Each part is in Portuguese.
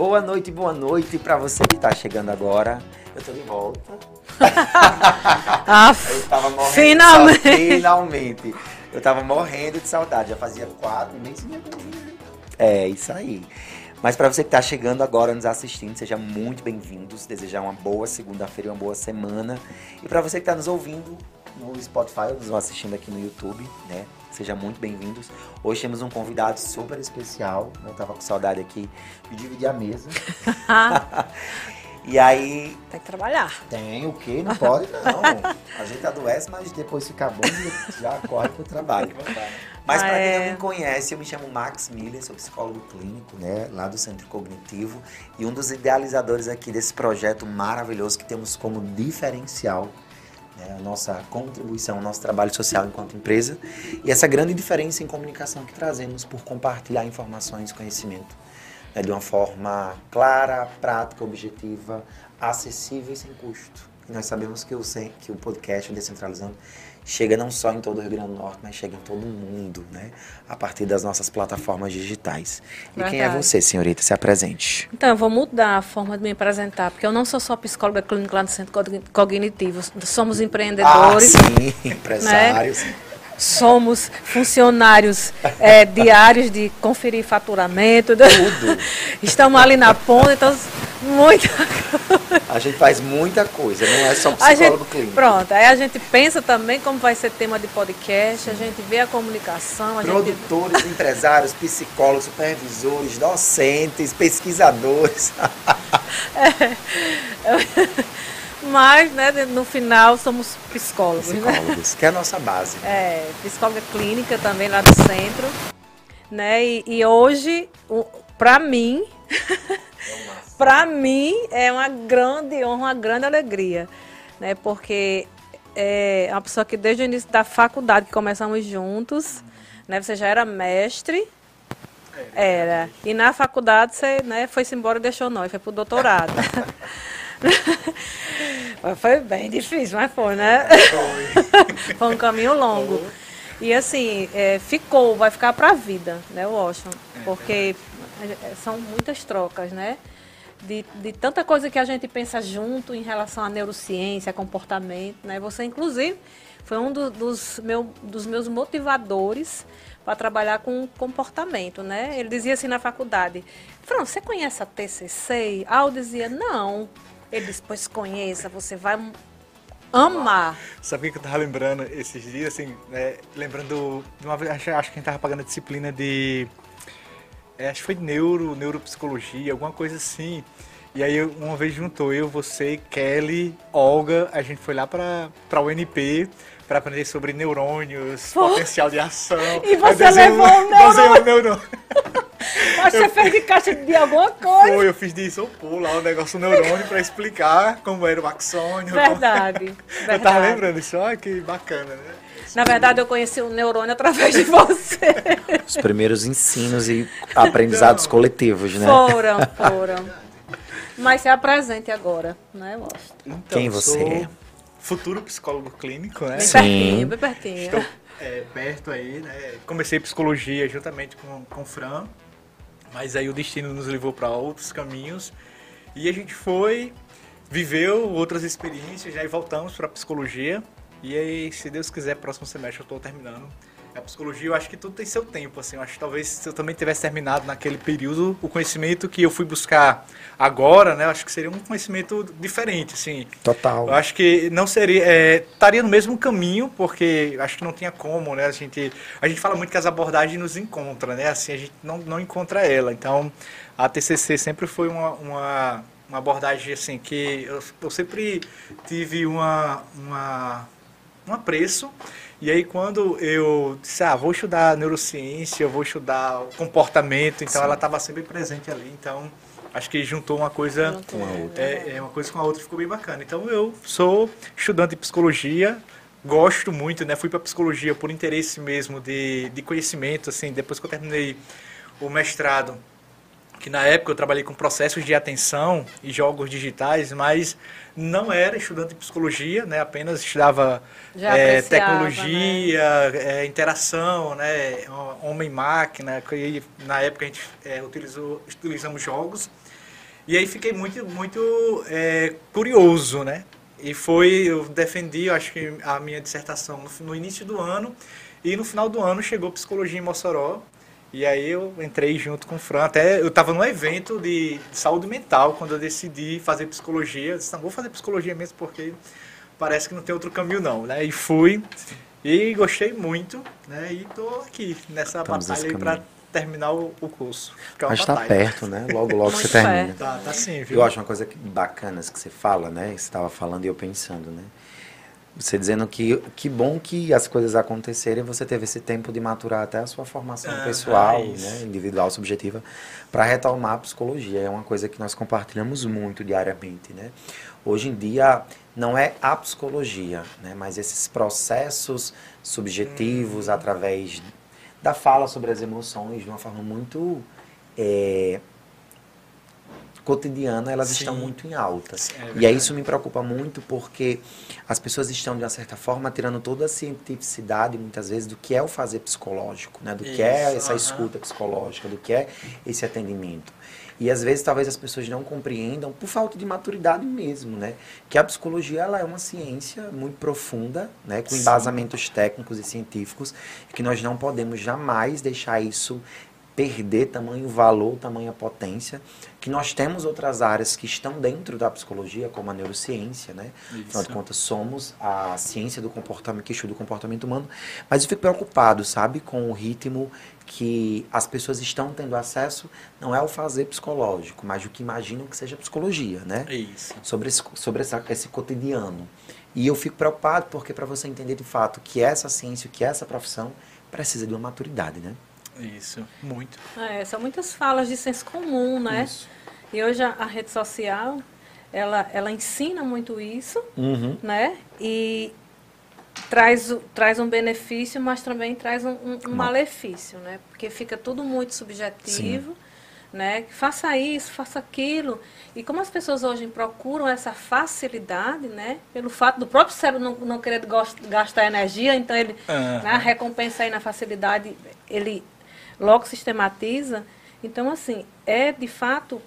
Boa noite, boa noite para você que tá chegando agora. Eu tô de volta. ah, eu tava morrendo finalmente. Finalmente. Eu tava morrendo de saudade. Já fazia quatro meses. É, isso aí. Mas para você que está chegando agora nos assistindo, seja muito bem-vindos. Desejar uma boa segunda-feira e uma boa semana. E para você que está nos ouvindo no Spotify, nos assistindo aqui no YouTube, né? Seja muito bem-vindos. Hoje temos um convidado super especial. Eu tava com saudade aqui de dividir a mesa. e aí. Tem que trabalhar. Tem o quê? Não pode, não. A gente adoece, mas depois fica bom e já corre pro trabalho. Mas para quem não me conhece, eu me chamo Max Miller, sou psicólogo clínico, né, lá do Centro Cognitivo e um dos idealizadores aqui desse projeto maravilhoso que temos como diferencial né, a nossa contribuição, o nosso trabalho social enquanto empresa e essa grande diferença em comunicação que trazemos por compartilhar informações, conhecimento né, de uma forma clara, prática, objetiva, acessível e sem custo. E nós sabemos que o, que o podcast, o Descentralizando, chega não só em todo o Rio Grande do Norte, mas chega em todo o mundo, né? A partir das nossas plataformas digitais. E Verdade. quem é você, senhorita? Se apresente. Então, eu vou mudar a forma de me apresentar, porque eu não sou só psicóloga clínica lá no Centro Cognitivo. Somos empreendedores. Ah, sim, empresários. Né? Somos funcionários é, diários de conferir faturamento. Tudo. Estamos ali na ponta, então muita A gente faz muita coisa, não é só psicólogo gente, clínico. Pronto, aí a gente pensa também como vai ser tema de podcast, a gente vê a comunicação. A Produtores, gente... empresários, psicólogos, supervisores, docentes, pesquisadores. É. Mas, né, no final, somos psicólogos. Né? Psicólogos, né? que é a nossa base. Né? É, psicóloga clínica também lá do centro. Né? E, e hoje, para mim, para mim é uma grande honra, uma grande alegria, né? Porque é uma pessoa que desde o início da faculdade que começamos juntos, né? Você já era mestre, era. E na faculdade você né, foi-se embora e deixou nós, foi pro doutorado. foi bem difícil, mas foi, né? Foi, foi um caminho longo. E assim, é, ficou, vai ficar para a vida, né, Washington? É porque é, são muitas trocas, né? De, de tanta coisa que a gente pensa junto em relação à neurociência, comportamento, né? Você, inclusive, foi um do, dos, meu, dos meus motivadores para trabalhar com comportamento, né? Ele dizia assim na faculdade, Fran, você conhece a TCC? Ah, eu dizia, não. Ele disse, pois conheça, você vai amar. Sabe o que eu tava lembrando esses dias, assim, né? lembrando de uma vez, acho, que a gente tava pagando a disciplina de, é, acho que foi neuro, neuropsicologia, alguma coisa assim. E aí uma vez juntou eu, você, Kelly, Olga, a gente foi lá para o UNP para aprender sobre neurônios, Pô. potencial de ação. E você levou um neurônio. neurônio. Acho que você fez de caixa de alguma coisa. Foi, eu fiz de isopor lá, o um negócio neurônio para explicar como era o axônio. Verdade, como... verdade. Eu tava lembrando isso, olha que bacana, né? Na verdade, eu conheci o neurônio através de você. Os primeiros ensinos e aprendizados Não. coletivos, né? Foram, foram. Mas se apresente agora, né, Lost? Então, Quem você é? Futuro psicólogo clínico, né? Bem Sim. pertinho, bem pertinho. Estou é, perto aí, né? Comecei psicologia juntamente com, com o Fran. Mas aí o destino nos levou para outros caminhos e a gente foi, viveu outras experiências, já né, e voltamos para psicologia. E aí, se Deus quiser, próximo semestre eu estou terminando a psicologia, eu acho que tudo tem seu tempo, assim. Eu acho que talvez se eu também tivesse terminado naquele período, o conhecimento que eu fui buscar agora, né? Eu acho que seria um conhecimento diferente, assim. Total. Eu acho que não seria... É, estaria no mesmo caminho, porque acho que não tinha como, né? A gente, a gente fala muito que as abordagens nos encontram, né? Assim, a gente não, não encontra ela. Então, a TCC sempre foi uma... uma uma abordagem assim que eu, eu sempre tive uma, uma um apreço e aí quando eu disse, ah, vou estudar neurociência, vou estudar comportamento, então Sim. ela estava sempre presente ali, então acho que juntou uma coisa com a outra. É, é, uma coisa com a outra ficou bem bacana. Então eu sou estudante de psicologia, gosto muito, né? Fui para psicologia por interesse mesmo de, de conhecimento, assim, depois que eu terminei o mestrado, que na época eu trabalhei com processos de atenção e jogos digitais, mas não era estudante de psicologia, né? apenas estudava é, tecnologia, né? é, interação, né? homem-máquina, que na época a gente é, utilizou, utilizamos jogos. E aí fiquei muito, muito é, curioso, né? E foi, eu defendi, eu acho que a minha dissertação no, no início do ano, e no final do ano chegou Psicologia em Mossoró, e aí eu entrei junto com o Fran. Até eu estava num evento de saúde mental quando eu decidi fazer psicologia. Eu disse, não, vou fazer psicologia mesmo porque parece que não tem outro caminho não, né? E fui e gostei muito, né? E tô aqui nessa Estamos batalha para terminar o, o curso. É Mas está perto, né? Logo, logo você termina. Tá, tá sim, viu? Eu acho uma coisa bacana que você fala, né? Você estava falando e eu pensando, né? Você dizendo que que bom que as coisas acontecerem, você teve esse tempo de maturar até a sua formação ah, pessoal, né, individual, subjetiva, para retomar a psicologia. É uma coisa que nós compartilhamos muito diariamente, né? Hoje em dia não é a psicologia, né, mas esses processos subjetivos hum. através da fala sobre as emoções de uma forma muito é, cotidiana, elas Sim. estão muito em alta. É e aí isso me preocupa muito porque as pessoas estão, de uma certa forma, tirando toda a cientificidade, muitas vezes, do que é o fazer psicológico, né? do isso. que é essa escuta psicológica, do que é esse atendimento. E às vezes talvez as pessoas não compreendam por falta de maturidade mesmo, né? Que a psicologia ela é uma ciência muito profunda, né? Com embasamentos técnicos e científicos, que nós não podemos jamais deixar isso perder tamanho valor, tamanha potência, que nós temos outras áreas que estão dentro da psicologia, como a neurociência, né? Isso. Afinal de contas, somos a ciência do comportamento, que estuda o comportamento humano, mas eu fico preocupado, sabe, com o ritmo que as pessoas estão tendo acesso, não é o fazer psicológico, mas o que imaginam que seja psicologia, né? Isso. Sobre esse, sobre essa, esse cotidiano. E eu fico preocupado porque para você entender de fato que essa ciência, que essa profissão precisa de uma maturidade, né? Isso, muito. É, são muitas falas de senso comum, né? Isso. E hoje a, a, rede social, ela, ela ensina muito isso, uhum. né? E traz, traz um benefício, mas também traz um, um, um malefício, né? Porque fica tudo muito subjetivo. Sim. Né? Faça isso, faça aquilo. E como as pessoas hoje procuram essa facilidade, né? Pelo fato do próprio cérebro não, não querer gastar energia, então ele, uhum. né, a recompensa aí na facilidade, ele logo sistematiza. Então, assim, é de fato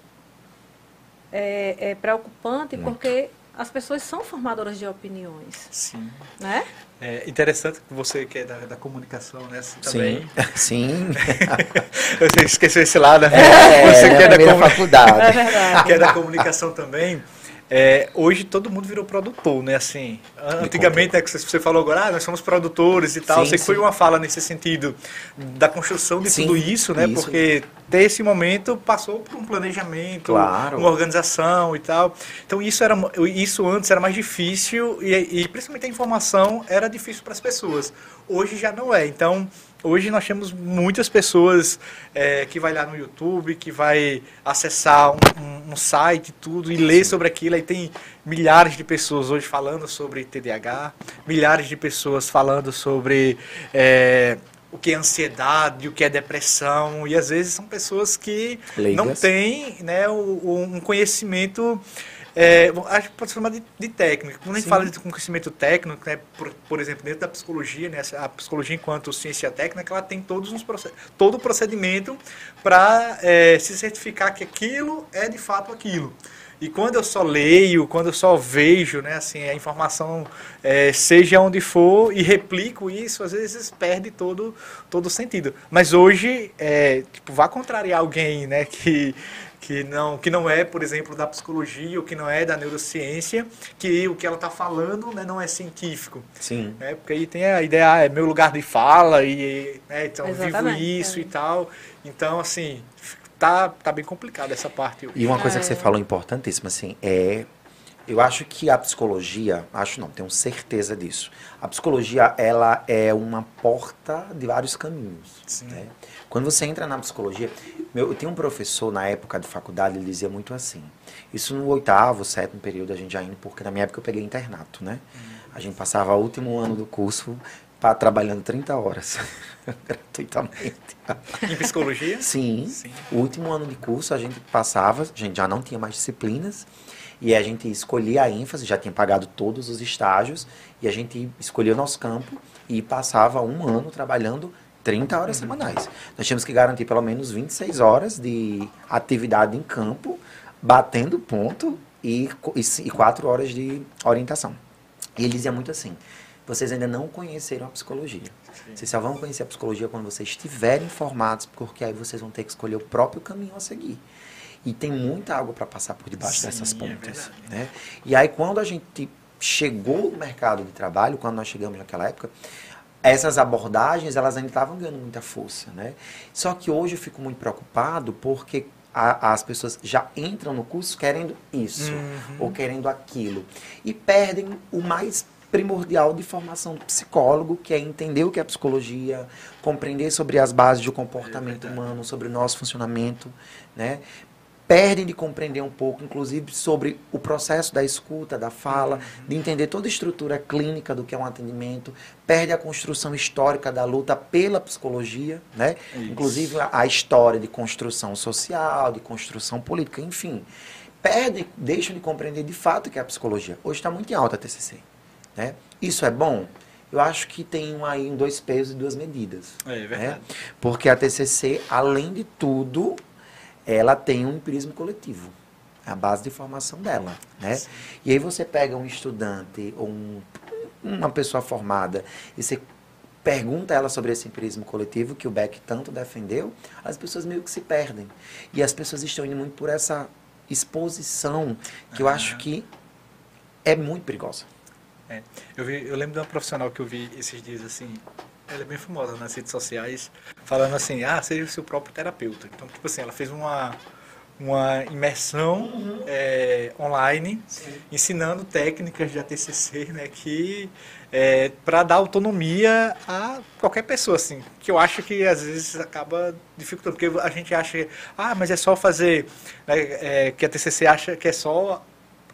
é, é preocupante Muito. porque as pessoas são formadoras de opiniões. Sim. Né? É interessante que você que é da, da comunicação, né? Assim, também. Sim. você esqueceu esse lado, né? É, você que é, da comun... faculdade. É que é da comunicação também. É, hoje todo mundo virou produtor, né? Assim, antigamente, né, que você falou agora, ah, nós somos produtores e tal. Sim, Sei que foi uma fala nesse sentido da construção de sim, tudo isso, né? Isso. Porque ter esse momento passou por um planejamento, claro. uma organização e tal. Então isso era isso antes era mais difícil e, e principalmente a informação era difícil para as pessoas. Hoje já não é. Então Hoje nós temos muitas pessoas é, que vai lá no YouTube, que vai acessar um, um, um site tudo e ler sobre aquilo. Aí tem milhares de pessoas hoje falando sobre TDAH, milhares de pessoas falando sobre é, o que é ansiedade, o que é depressão. E às vezes são pessoas que Leigas. não têm né, um conhecimento é, acho que pode ser chamado de, de técnico. Quando a gente Sim. fala de conhecimento técnico, né, por, por, exemplo, dentro da psicologia, né, a psicologia enquanto ciência técnica, ela tem todos os todo o procedimento para é, se certificar que aquilo é de fato aquilo. E quando eu só leio, quando eu só vejo, né, assim, a informação, é, seja onde for, e replico isso, às vezes perde todo, todo o sentido. Mas hoje, é, tipo, vá contrariar alguém, né, que que não, que não é, por exemplo, da psicologia ou que não é da neurociência, que o que ela está falando né, não é científico. Sim. É, porque aí tem a ideia, ah, é meu lugar de fala, e né, então Exatamente. vivo isso é. e tal. Então, assim, tá, tá bem complicado essa parte. E uma coisa é. que você falou importantíssima, assim, é eu acho que a psicologia, acho não, tenho certeza disso. A psicologia, ela é uma porta de vários caminhos. Né? Quando você entra na psicologia, meu, eu tenho um professor na época de faculdade, ele dizia muito assim. Isso no oitavo, sétimo período a gente já indo, porque na minha época eu peguei internato, né? A gente passava o último ano do curso pra, trabalhando 30 horas gratuitamente. Em psicologia? Sim. Sim. O último ano de curso a gente passava, a gente já não tinha mais disciplinas, e a gente escolhia a ênfase, já tinha pagado todos os estágios, e a gente escolhia o nosso campo e passava um ano trabalhando 30 horas semanais. Nós tínhamos que garantir pelo menos 26 horas de atividade em campo batendo ponto e, e, e quatro horas de orientação. E ele dizia muito assim: vocês ainda não conheceram a psicologia. Sim. Vocês só vão conhecer a psicologia quando vocês estiverem informados, porque aí vocês vão ter que escolher o próprio caminho a seguir. E tem muita água para passar por debaixo Sim, dessas é pontas. É né? E aí, quando a gente chegou no mercado de trabalho, quando nós chegamos naquela época, essas abordagens elas ainda estavam ganhando muita força. Né? Só que hoje eu fico muito preocupado porque a, as pessoas já entram no curso querendo isso uhum. ou querendo aquilo e perdem o mais primordial de formação do psicólogo, que é entender o que é psicologia, compreender sobre as bases do comportamento é humano, sobre o nosso funcionamento, né? Perdem de compreender um pouco, inclusive, sobre o processo da escuta, da fala, uhum. de entender toda a estrutura clínica do que é um atendimento, perde a construção histórica da luta pela psicologia, né? Isso. Inclusive a, a, história de construção social, de construção política, enfim. Perde, deixam de compreender de fato o que é a psicologia. Hoje está muito em alta a TCC, né? Isso é bom? Eu acho que tem um, aí um dois pesos e duas medidas. É, é verdade. Né? Porque a TCC, além de tudo, ela tem um empirismo coletivo. A base de formação dela, né? E aí você pega um estudante ou um, uma pessoa formada e você pergunta ela sobre esse empirismo coletivo que o Beck tanto defendeu, as pessoas meio que se perdem. E as pessoas estão indo muito por essa exposição que eu acho que é muito perigosa. É. Eu, vi, eu lembro de uma profissional que eu vi esses dias assim, ela é bem famosa nas redes sociais, falando assim, ah, seja o seu próprio terapeuta. Então, tipo assim, ela fez uma, uma imersão uhum. é, online, Sim. ensinando técnicas de ATCC, né, que é, para dar autonomia a qualquer pessoa, assim, que eu acho que às vezes acaba dificultando, porque a gente acha, ah, mas é só fazer, né, é, que a TCC acha que é só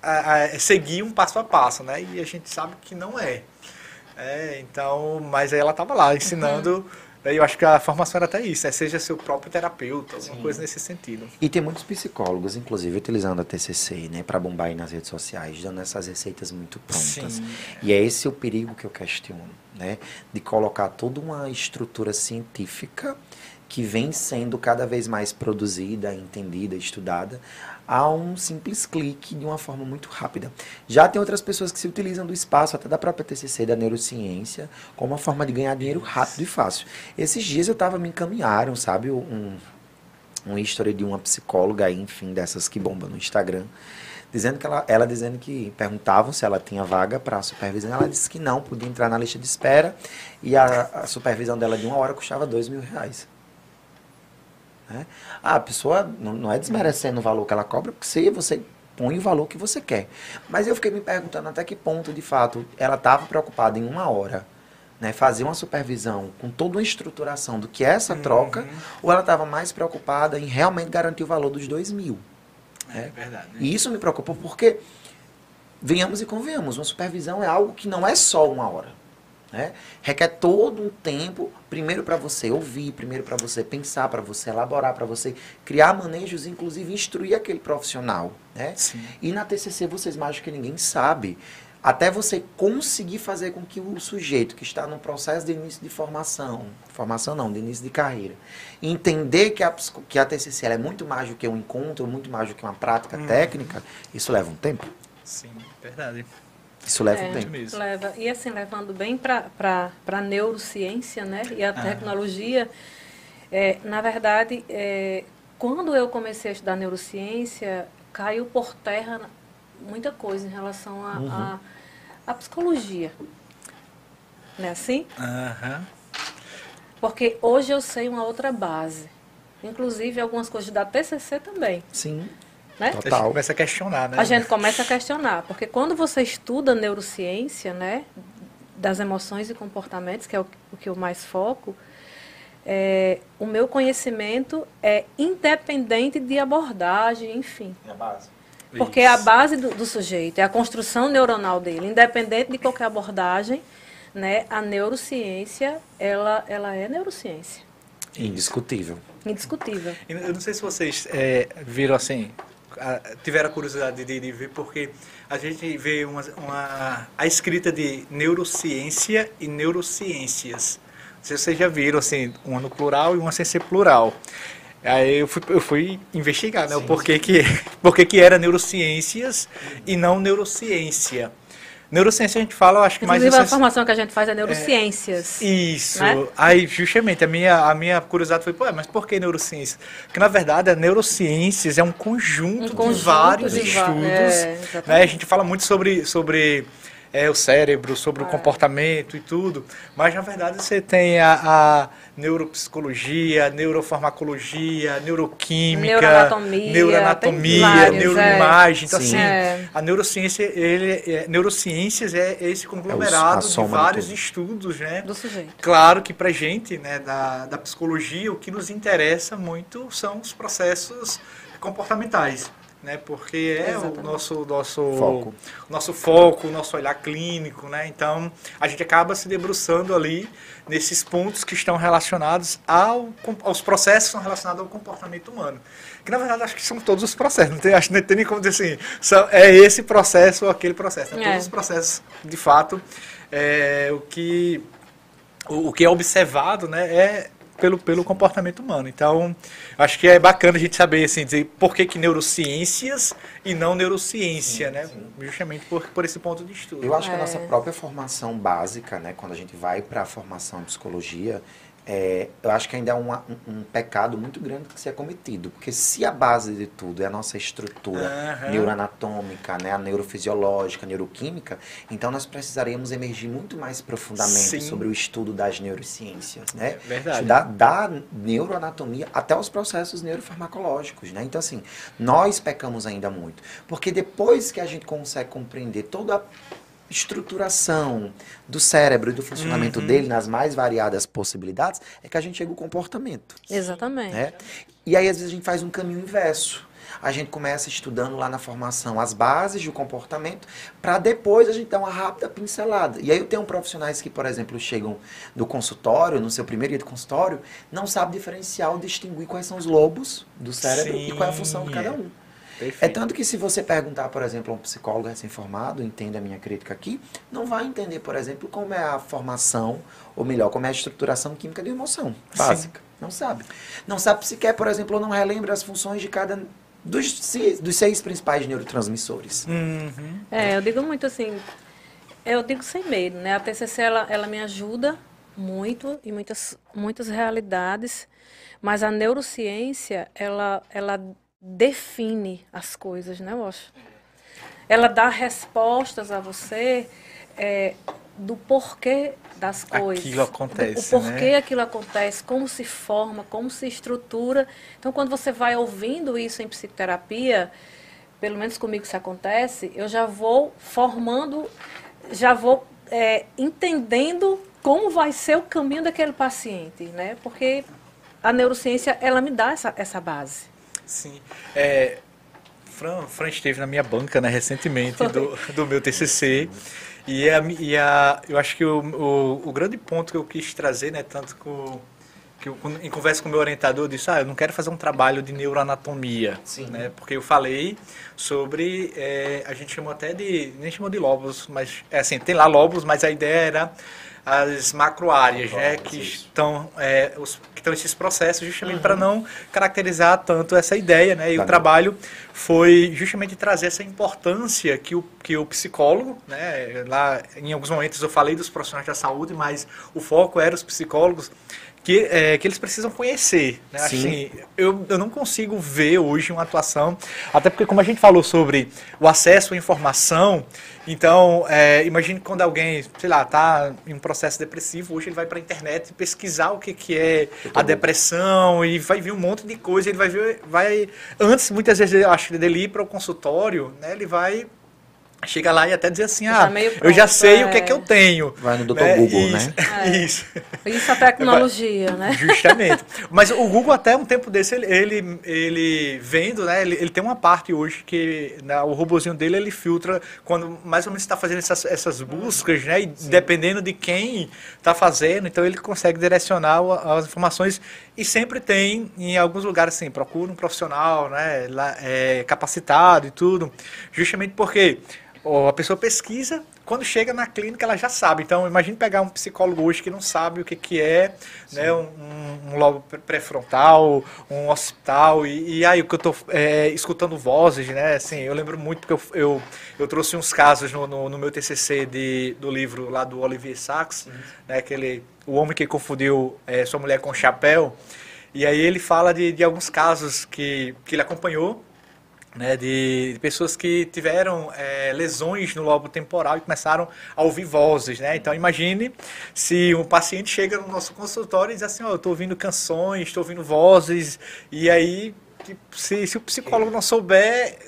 a, a, seguir um passo a passo, né, e a gente sabe que não é. É, então, mas aí ela estava lá ensinando. Uhum. Eu acho que a formação era até isso, é seja seu próprio terapeuta, alguma Sim. coisa nesse sentido. E tem muitos psicólogos, inclusive, utilizando a TCC, né, para bombar aí nas redes sociais, dando essas receitas muito prontas. Sim. E é esse o perigo que eu questiono, né, de colocar toda uma estrutura científica que vem sendo cada vez mais produzida, entendida, estudada, a um simples clique de uma forma muito rápida. Já tem outras pessoas que se utilizam do espaço, até da própria TCC, da neurociência, como uma forma de ganhar dinheiro rápido e fácil. Esses dias eu estava me encaminharam, sabe, um, um history de uma psicóloga aí, enfim, dessas que bomba no Instagram, dizendo que ela, ela dizendo que perguntavam se ela tinha vaga para supervisão, ela disse que não, podia entrar na lista de espera e a, a supervisão dela de uma hora custava dois mil reais. Né? Ah, a pessoa não, não é desmerecendo o valor que ela cobra, porque se você põe o valor que você quer. Mas eu fiquei me perguntando até que ponto, de fato, ela estava preocupada em uma hora né, fazer uma supervisão com toda uma estruturação do que é essa uhum. troca, ou ela estava mais preocupada em realmente garantir o valor dos dois mil. É, né? verdade. Né? E isso me preocupou porque, venhamos e convenhamos, uma supervisão é algo que não é só uma hora. Né? Requer todo um tempo, primeiro para você ouvir, primeiro para você pensar, para você elaborar, para você criar manejos, inclusive instruir aquele profissional. Né? E na TCC vocês mais que ninguém sabe, até você conseguir fazer com que o sujeito que está no processo de início de formação, formação não, de início de carreira, entender que a, que a TCC é muito mais do que um encontro, muito mais do que uma prática hum. técnica, isso leva um tempo. Sim, verdade. Isso leva é, tempo. Leva. E assim, levando bem para a neurociência né, e a ah. tecnologia, é, na verdade, é, quando eu comecei a estudar neurociência, caiu por terra muita coisa em relação à uhum. a, a, psicologia. Não é assim? Uhum. Porque hoje eu sei uma outra base. Inclusive algumas coisas da TCC também. Sim. Né? Total. A gente começa a questionar, né? A gente começa a questionar, porque quando você estuda neurociência, né, das emoções e comportamentos, que é o, o que eu mais foco, é, o meu conhecimento é independente de abordagem, enfim. É a base. Porque Isso. é a base do, do, sujeito, é a construção neuronal dele, independente de qualquer abordagem, né? A neurociência, ela, ela é neurociência. Indiscutível. Indiscutível. Eu não sei se vocês é, viram assim, tiveram a curiosidade de, de, ver, porque a gente vê uma, uma, a escrita de neurociência e neurociências. Vocês já viram, assim, uma no plural e uma sem ser plural. Aí eu fui, eu fui investigar, né? Sim, o porquê que, porquê que era neurociências e não neurociência. Neurociência a gente fala, eu acho que Inclusive, mais... a formação que a gente faz é neurociências. É, isso. Né? Aí, justamente, a minha, a minha curiosidade foi, pô, mas por que neurociência? Porque, na verdade, a neurociências é um conjunto, um conjunto de vários de estudos. É, né? A gente fala muito sobre... sobre é, o cérebro, sobre é. o comportamento e tudo. Mas, na verdade, você tem a, a neuropsicologia, neurofarmacologia, neuroquímica, neuroanatomia, neuroanatomia vários, neuroimagem. É. Então, Sim. assim, é. a neurociência, ele, é, neurociências é esse conglomerado é de vários de estudos, né? Do sujeito. Claro que pra gente, né, da, da psicologia, o que nos interessa muito são os processos comportamentais né? Porque é Exatamente. o nosso nosso foco. nosso foco, o nosso olhar clínico, né? Então a gente acaba se debruçando ali nesses pontos que estão relacionados ao, aos processos que são relacionados ao comportamento humano. Que na verdade acho que são todos os processos. Não tem, acho não tem nem como dizer assim, são, é esse processo ou aquele processo. Né? É. Todos os processos, de fato, é, o que o, o que é observado, né? É pelo, pelo comportamento humano. Então, acho que é bacana a gente saber, assim, dizer por que, que neurociências e não neurociência, sim, né? Sim. Justamente por, por esse ponto de estudo. Eu acho é. que a nossa própria formação básica, né, quando a gente vai para a formação em psicologia, é, eu acho que ainda é um, um, pecado muito grande que se é cometido. Porque se a base de tudo é a nossa estrutura uhum. neuroanatômica, né, a neurofisiológica, a neuroquímica, então nós precisaríamos emergir muito mais profundamente Sim. sobre o estudo das neurociências. Né? É verdade. Estudar da neuroanatomia até os processos neurofarmacológicos. Né? Então, assim, nós pecamos ainda muito. Porque depois que a gente consegue compreender toda a estruturação do cérebro e do funcionamento uhum. dele nas mais variadas possibilidades, é que a gente chega ao comportamento. Exatamente. Né? E aí, às vezes, a gente faz um caminho inverso. A gente começa estudando lá na formação as bases do comportamento, para depois a gente dar uma rápida pincelada. E aí eu tenho profissionais que, por exemplo, chegam do consultório, no seu primeiro dia de consultório, não sabem diferenciar ou distinguir quais são os lobos do cérebro Sim. e qual é a função de cada um. Perfeito. É tanto que se você perguntar, por exemplo, a um psicólogo recém-formado, entenda a minha crítica aqui, não vai entender, por exemplo, como é a formação, ou melhor, como é a estruturação química de emoção básica. Sim. Não sabe. Não sabe sequer, por exemplo, ou não relembra as funções de cada dos, dos seis principais neurotransmissores. Uhum. É, eu digo muito assim, eu digo sem medo, né? A TCC, ela, ela me ajuda muito em muitas, muitas realidades, mas a neurociência, ela, ela define as coisas, né, Wash? Ela dá respostas a você é, do porquê das coisas. Aquilo acontece. Do, o porquê né? aquilo acontece, como se forma, como se estrutura. Então, quando você vai ouvindo isso em psicoterapia, pelo menos comigo isso acontece, eu já vou formando, já vou é, entendendo como vai ser o caminho daquele paciente, né? Porque a neurociência, ela me dá essa, essa base. Sim. É, Fran, Fran esteve na minha banca né, recentemente do, do meu TCC. E, a, e a, eu acho que o, o, o, grande ponto que eu quis trazer, né, tanto com, que eu, em conversa com o meu orientador, eu disse, ah, eu não quero fazer um trabalho de neuroanatomia, Sim. né, porque eu falei sobre, é, a gente chamou até de, nem chamou de lóbulos, mas, é assim, tem lá lóbulos, mas a ideia era as macroáreas, né, que estão, é, os, que estão esses processos justamente uhum. para não caracterizar tanto essa ideia, né, e tá o trabalho foi justamente trazer essa importância que o, que o psicólogo, né, lá em alguns momentos eu falei dos profissionais da saúde, mas o foco era os psicólogos, que, é, que eles precisam conhecer. Né? Assim, eu, eu não consigo ver hoje uma atuação, até porque como a gente falou sobre o acesso à informação, então é, imagine quando alguém, sei lá, está em um processo depressivo, hoje ele vai para a internet pesquisar o que, que é a depressão e vai ver um monte de coisa, ele vai ver, vai, antes muitas vezes eu acho dele ir para o consultório, né, ele vai chega lá e até dizer assim, ah, eu já sei é... o que é que eu tenho. Vai no Dr. Né? Google, isso, né? É. Isso. Isso a tecnologia, né? Justamente. Mas o Google até um tempo desse, ele, ele, ele vendo, né, ele, ele tem uma parte hoje que né, o robozinho dele, ele filtra quando mais ou menos está fazendo essas, essas buscas, né, e Sim. dependendo de quem está fazendo, então ele consegue direcionar as informações e sempre tem, em alguns lugares, assim, procura um profissional, né, lá, é, capacitado e tudo, justamente porque a pessoa pesquisa, quando chega na clínica ela já sabe. Então, imagine pegar um psicólogo hoje que não sabe o que, que é né, um, um lobo pré-frontal, um hospital, e, e, aí o que eu estou é, escutando vozes, né? Assim, eu lembro muito que eu, eu, eu trouxe uns casos no, no, no, meu TCC de, do livro lá do Olivier Sacks, né, aquele, o homem que confundiu é, sua mulher com chapéu, e aí ele fala de, de alguns casos que, que ele acompanhou, né, de, de, pessoas que tiveram é, lesões no lobo temporal e começaram a ouvir vozes. Né? Então, imagine se um paciente chega no nosso consultório e diz assim: oh, Eu estou ouvindo canções, estou ouvindo vozes, e aí, tipo, se, se o psicólogo não souber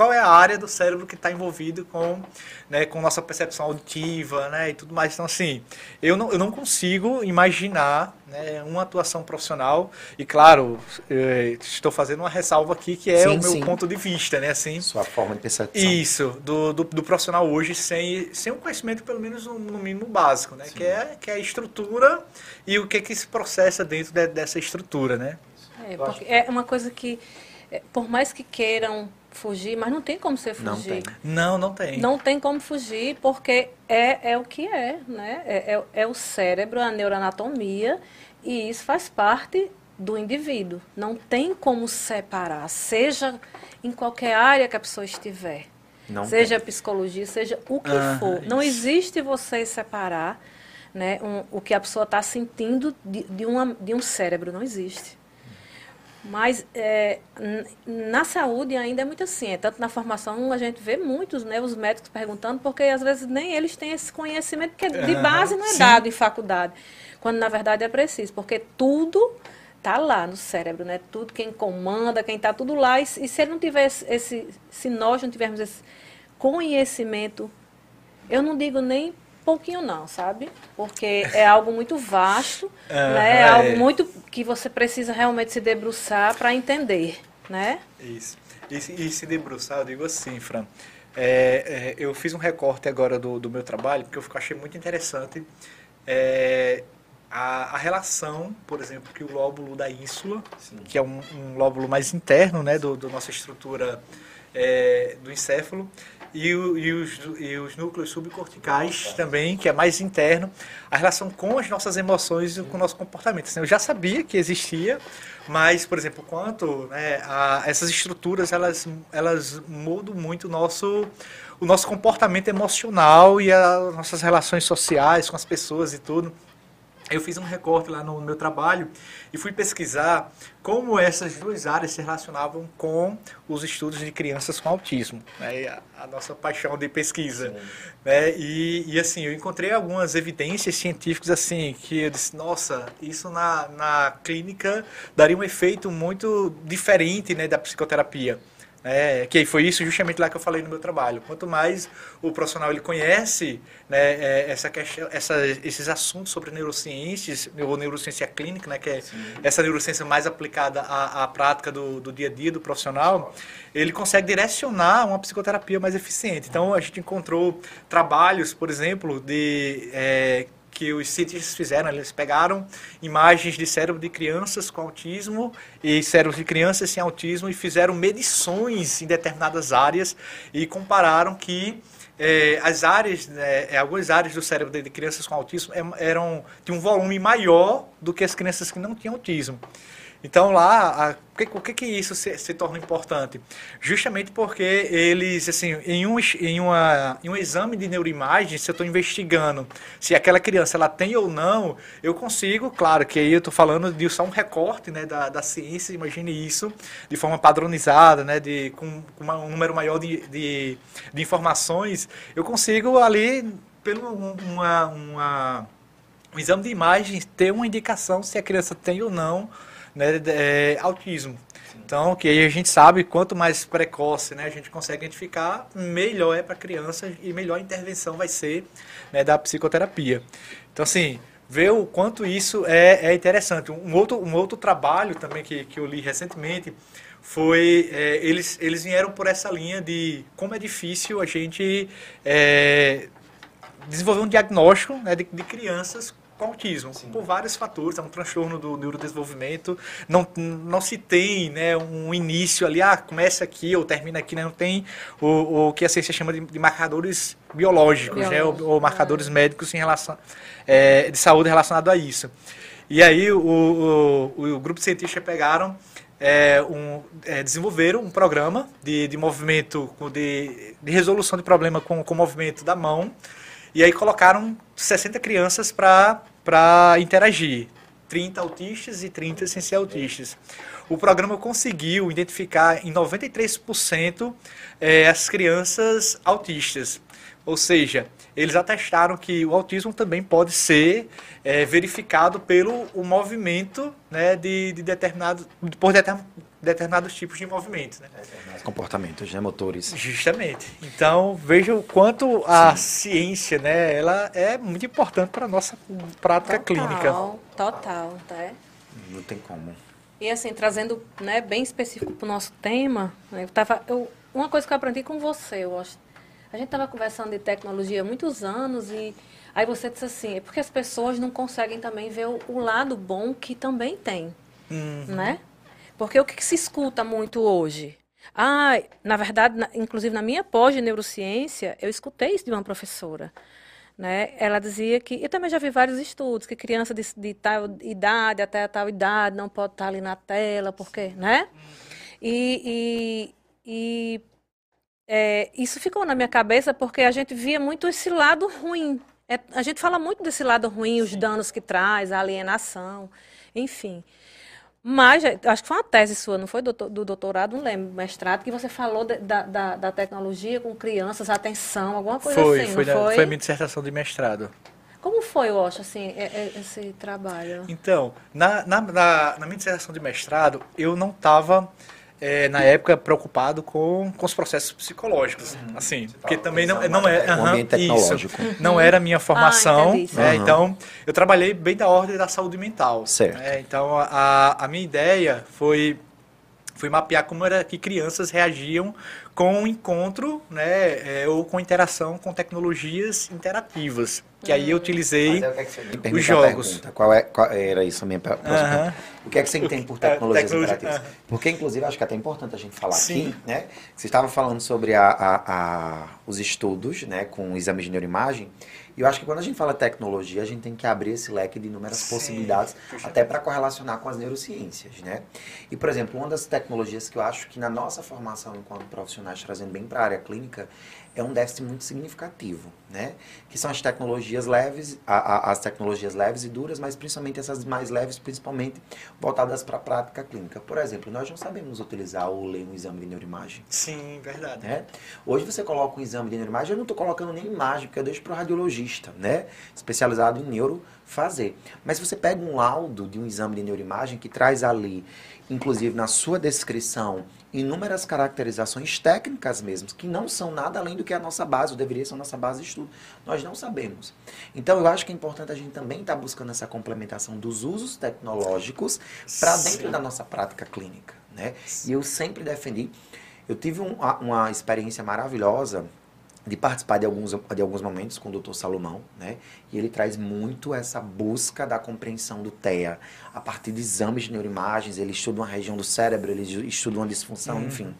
qual é a área do cérebro que está envolvido com, né, com nossa percepção auditiva né, e tudo mais. Então, assim, eu não, eu não consigo imaginar né, uma atuação profissional e, claro, estou fazendo uma ressalva aqui que é sim, o meu sim. ponto de vista, né? Assim, Sua forma de percepção. Isso, do, do, do, profissional hoje sem, sem um conhecimento, pelo menos no, no mínimo básico, né? Que é, que é a estrutura e o que, que se processa dentro de, dessa estrutura, né? É, é uma coisa que, é, por mais que queiram fugir, mas não tem como você fugir. Não, não, não tem. Não tem como fugir, porque é, é o que é, né? É, é, é o cérebro, a neuroanatomia, e isso faz parte do indivíduo. Não tem como separar, seja em qualquer área que a pessoa estiver. Não seja tem. psicologia, seja o que ah, for. Isso. Não existe você separar né, um, o que a pessoa está sentindo de, de, uma, de um cérebro. Não existe. Mas é, na saúde ainda é muito assim, é, tanto na formação a gente vê muitos, né, os médicos perguntando, porque às vezes nem eles têm esse conhecimento, porque de base não é Sim. dado em faculdade, quando na verdade é preciso, porque tudo está lá no cérebro, né? Tudo quem comanda, quem está tudo lá, e, e, se ele não tiver esse, se nós não tivermos esse conhecimento, eu não digo nem pouquinho não, sabe? Porque é algo muito vasto, né? É algo muito que você precisa realmente se debruçar para entender, né? Isso. E, e, se debruçar, eu digo assim, Fran. É, é, eu fiz um recorte agora do, do meu trabalho, porque eu achei muito interessante é, a, a, relação, por exemplo, que o lóbulo da ínsula, Sim. que é um, um, lóbulo mais interno né, do, do nossa estrutura é, do encéfalo, e, e, os, e os núcleos subcorticais também, que é mais interno, a relação com as nossas emoções e com o nosso comportamento. Assim, eu já sabia que existia, mas, por exemplo, quanto né, a, essas estruturas, elas, elas mudam muito o nosso, o nosso comportamento emocional e as nossas relações sociais com as pessoas e tudo eu fiz um recorte lá no meu trabalho e fui pesquisar como essas duas áreas se relacionavam com os estudos de crianças com autismo, né? a, nossa paixão de pesquisa. Né? E, e, assim, eu encontrei algumas evidências científicas assim, que eu disse, nossa, isso na, na clínica daria um efeito muito diferente né, da psicoterapia. É, que foi isso justamente lá que eu falei no meu trabalho. Quanto mais o profissional ele conhece né, é, essa questão, essa, esses assuntos sobre neurociências, ou neurociência clínica, né, que é Sim. essa neurociência mais aplicada à, à prática do, do, dia a dia do profissional, ele consegue direcionar uma psicoterapia mais eficiente. Então, a gente encontrou trabalhos, por exemplo, de é, que os cientistas fizeram, eles pegaram imagens de cérebro de crianças com autismo e cérebros de crianças sem autismo e fizeram medições em determinadas áreas e compararam que é, as áreas, é, algumas áreas do cérebro de, de crianças com autismo eram de um volume maior do que as crianças que não tinham autismo. Então lá, a, o que, que isso se, se, torna importante? Justamente porque eles, assim, em um, em uma, em um exame de neuroimagem, se eu estou investigando se aquela criança ela tem ou não, eu consigo, claro que aí eu estou falando de só um recorte né, da, da ciência, imagine isso, de forma padronizada, né, de, com, com uma, um número maior de, de, de informações, eu consigo ali, pelo uma, uma, um exame de imagem, ter uma indicação se a criança tem ou não né, é, autismo. Então, que aí a gente sabe quanto mais precoce né, a gente consegue identificar, melhor é para a criança e melhor a intervenção vai ser né, da psicoterapia. Então, assim, ver o quanto isso é, é interessante. Um outro, um outro trabalho também que, que eu li recentemente foi é, eles, eles vieram por essa linha de como é difícil a gente é, desenvolver um diagnóstico né, de, de crianças com autismo, Sim. por vários fatores, é um transtorno do neurodesenvolvimento, não, não se tem né, um início ali, ah, começa aqui ou termina aqui, né, não tem o, o que a ciência chama de, de marcadores biológicos, né, ou, ou, marcadores é. médicos em relação, é, de saúde relacionado a isso. E aí o, o, o grupo de cientistas pegaram é, um, é, desenvolveram um programa de, de movimento, de, de resolução de problema com, com o movimento da mão, e aí colocaram 60 crianças para interagir. 30 autistas e 30 sem autistas. O programa conseguiu identificar em 93% é, as crianças autistas. Ou seja, eles atestaram que o autismo também pode ser é, verificado pelo o movimento né, de, de determinado, por determinados tipos de movimentos. Né? Comportamentos, né, motores. Justamente. Então, veja o quanto a Sim. ciência né, ela é muito importante para a nossa prática total, clínica. Total, tá? Não tem como. E assim, trazendo né, bem específico para o nosso tema, né, eu tava, eu, uma coisa que eu aprendi com você, eu acho. A gente estava conversando de tecnologia há muitos anos e aí você disse assim, é porque as pessoas não conseguem também ver o, o lado bom que também tem, uhum. né? Porque o que, que se escuta muito hoje? Ah, na verdade, na, inclusive na minha pós de neurociência, eu escutei isso de uma professora. Né? Ela dizia que, eu também já vi vários estudos, que criança de, de tal idade até tal idade não pode estar ali na tela, porque, né? E, e, e é, isso ficou na minha cabeça porque a gente via muito esse lado ruim. É, a gente fala muito desse lado ruim, os danos que traz, a alienação, enfim. Mas, acho que foi uma tese sua, não foi do, do doutorado, não lembro, mestrado, que você falou de, da, da, da, tecnologia com crianças, atenção, alguma coisa foi, assim, foi, foi? Foi a minha dissertação de mestrado. Como foi, eu acho, assim, esse trabalho? Então, na, na, na, na minha dissertação de mestrado, eu não estava é, na época preocupado com, com os processos psicológicos, uhum. assim, porque também não, não é uh tecnológico. Isso, não era a minha formação, ah, né, uhum. então eu trabalhei bem da ordem da saúde mental, certo. Né, então a, a minha ideia foi foi mapear como era que crianças reagiam com o encontro, né, é, ou com interação com tecnologias interativas. Que aí eu hum. utilizei é os jogos. Qual, é, qual era isso a minha próxima O que é que você entende por tecnologias Tecnologia, interativas? Porque, inclusive, acho que é até importante a gente falar Sim. aqui, né? Você estava falando sobre a, a, a, os estudos, né, com exames de neuroimagem, eu acho que quando a gente fala tecnologia, a gente tem que abrir esse leque de inúmeras Sim, possibilidades, até para correlacionar com as neurociências, né? E, por exemplo, uma das tecnologias que eu acho que na nossa formação enquanto profissionais, trazendo bem para a área clínica, é um déficit muito significativo, né? Que são as tecnologias leves, a, a, as tecnologias leves e duras, mas principalmente essas mais leves, principalmente voltadas para a prática clínica. Por exemplo, nós não sabemos utilizar ou ler um exame de neuroimagem. Sim, verdade. Né? Hoje você coloca um exame de neuroimagem, eu não estou colocando nem imagem, porque eu deixo para o radiologista, né? Especializado em neuro fazer. Mas se você pega um laudo de um exame de neuroimagem que traz ali, inclusive na sua descrição, inúmeras caracterizações técnicas mesmo, que não são nada além do que a nossa base, ou deveria ser a nossa base de estudo. Nós não sabemos. Então, eu acho que é importante a gente também estar tá buscando essa complementação dos usos tecnológicos para dentro da nossa prática clínica. Né? E eu sempre defendi. Eu tive um, uma experiência maravilhosa de participar de alguns, de alguns momentos com o doutor Salomão, né? E ele traz muito essa busca da compreensão do TEA. A partir de exames de neuroimagens, ele estuda uma região do cérebro, ele estuda uma disfunção, uhum. enfim.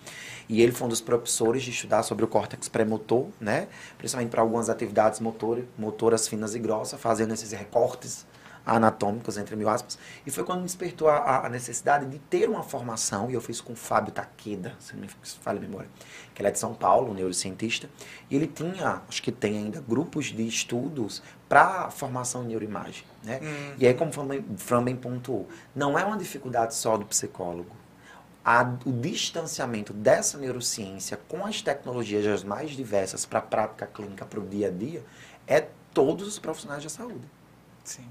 E ele foi um dos propulsores de estudar sobre o córtex pré-motor, né? Principalmente para algumas atividades motor, motoras finas e grossas, fazendo esses recortes anatômicos, entre mil aspas, e foi quando me despertou a, a, necessidade de ter uma formação, e eu fiz com o Fábio Taqueda, se não me falha a memória, que ele é de São Paulo, um neurocientista, e ele tinha, acho que tem ainda, grupos de estudos para formação em neuroimagem. Né? Uhum. E aí, como o Fran bem pontuou, não é uma dificuldade só do psicólogo, a, o distanciamento dessa neurociência com as tecnologias as mais diversas para a prática clínica, para o dia a dia, é todos os profissionais da saúde. Sim.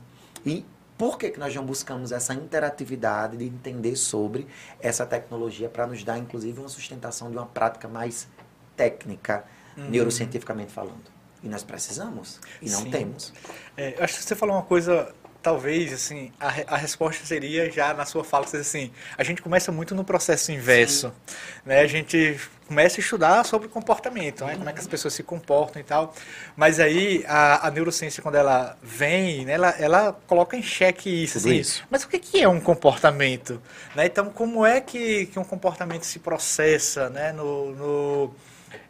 E por que, que nós não buscamos essa interatividade de entender sobre essa tecnologia para nos dar, inclusive, uma sustentação de uma prática mais técnica, uhum. neurocientificamente falando? E nós precisamos, e não Sim. temos. É, acho que você falou uma coisa talvez, assim, a, a resposta seria já na sua fala, assim, a gente começa muito no processo inverso, Sim. né? A gente começa a estudar sobre comportamento, né? como é que as pessoas se comportam e tal. Mas aí a, a neurociência, quando ela vem, né, ela, ela coloca em xeque isso, assim, isso. Mas o que, que é um comportamento? Né? Então, como é que, que um comportamento se processa né, no, no,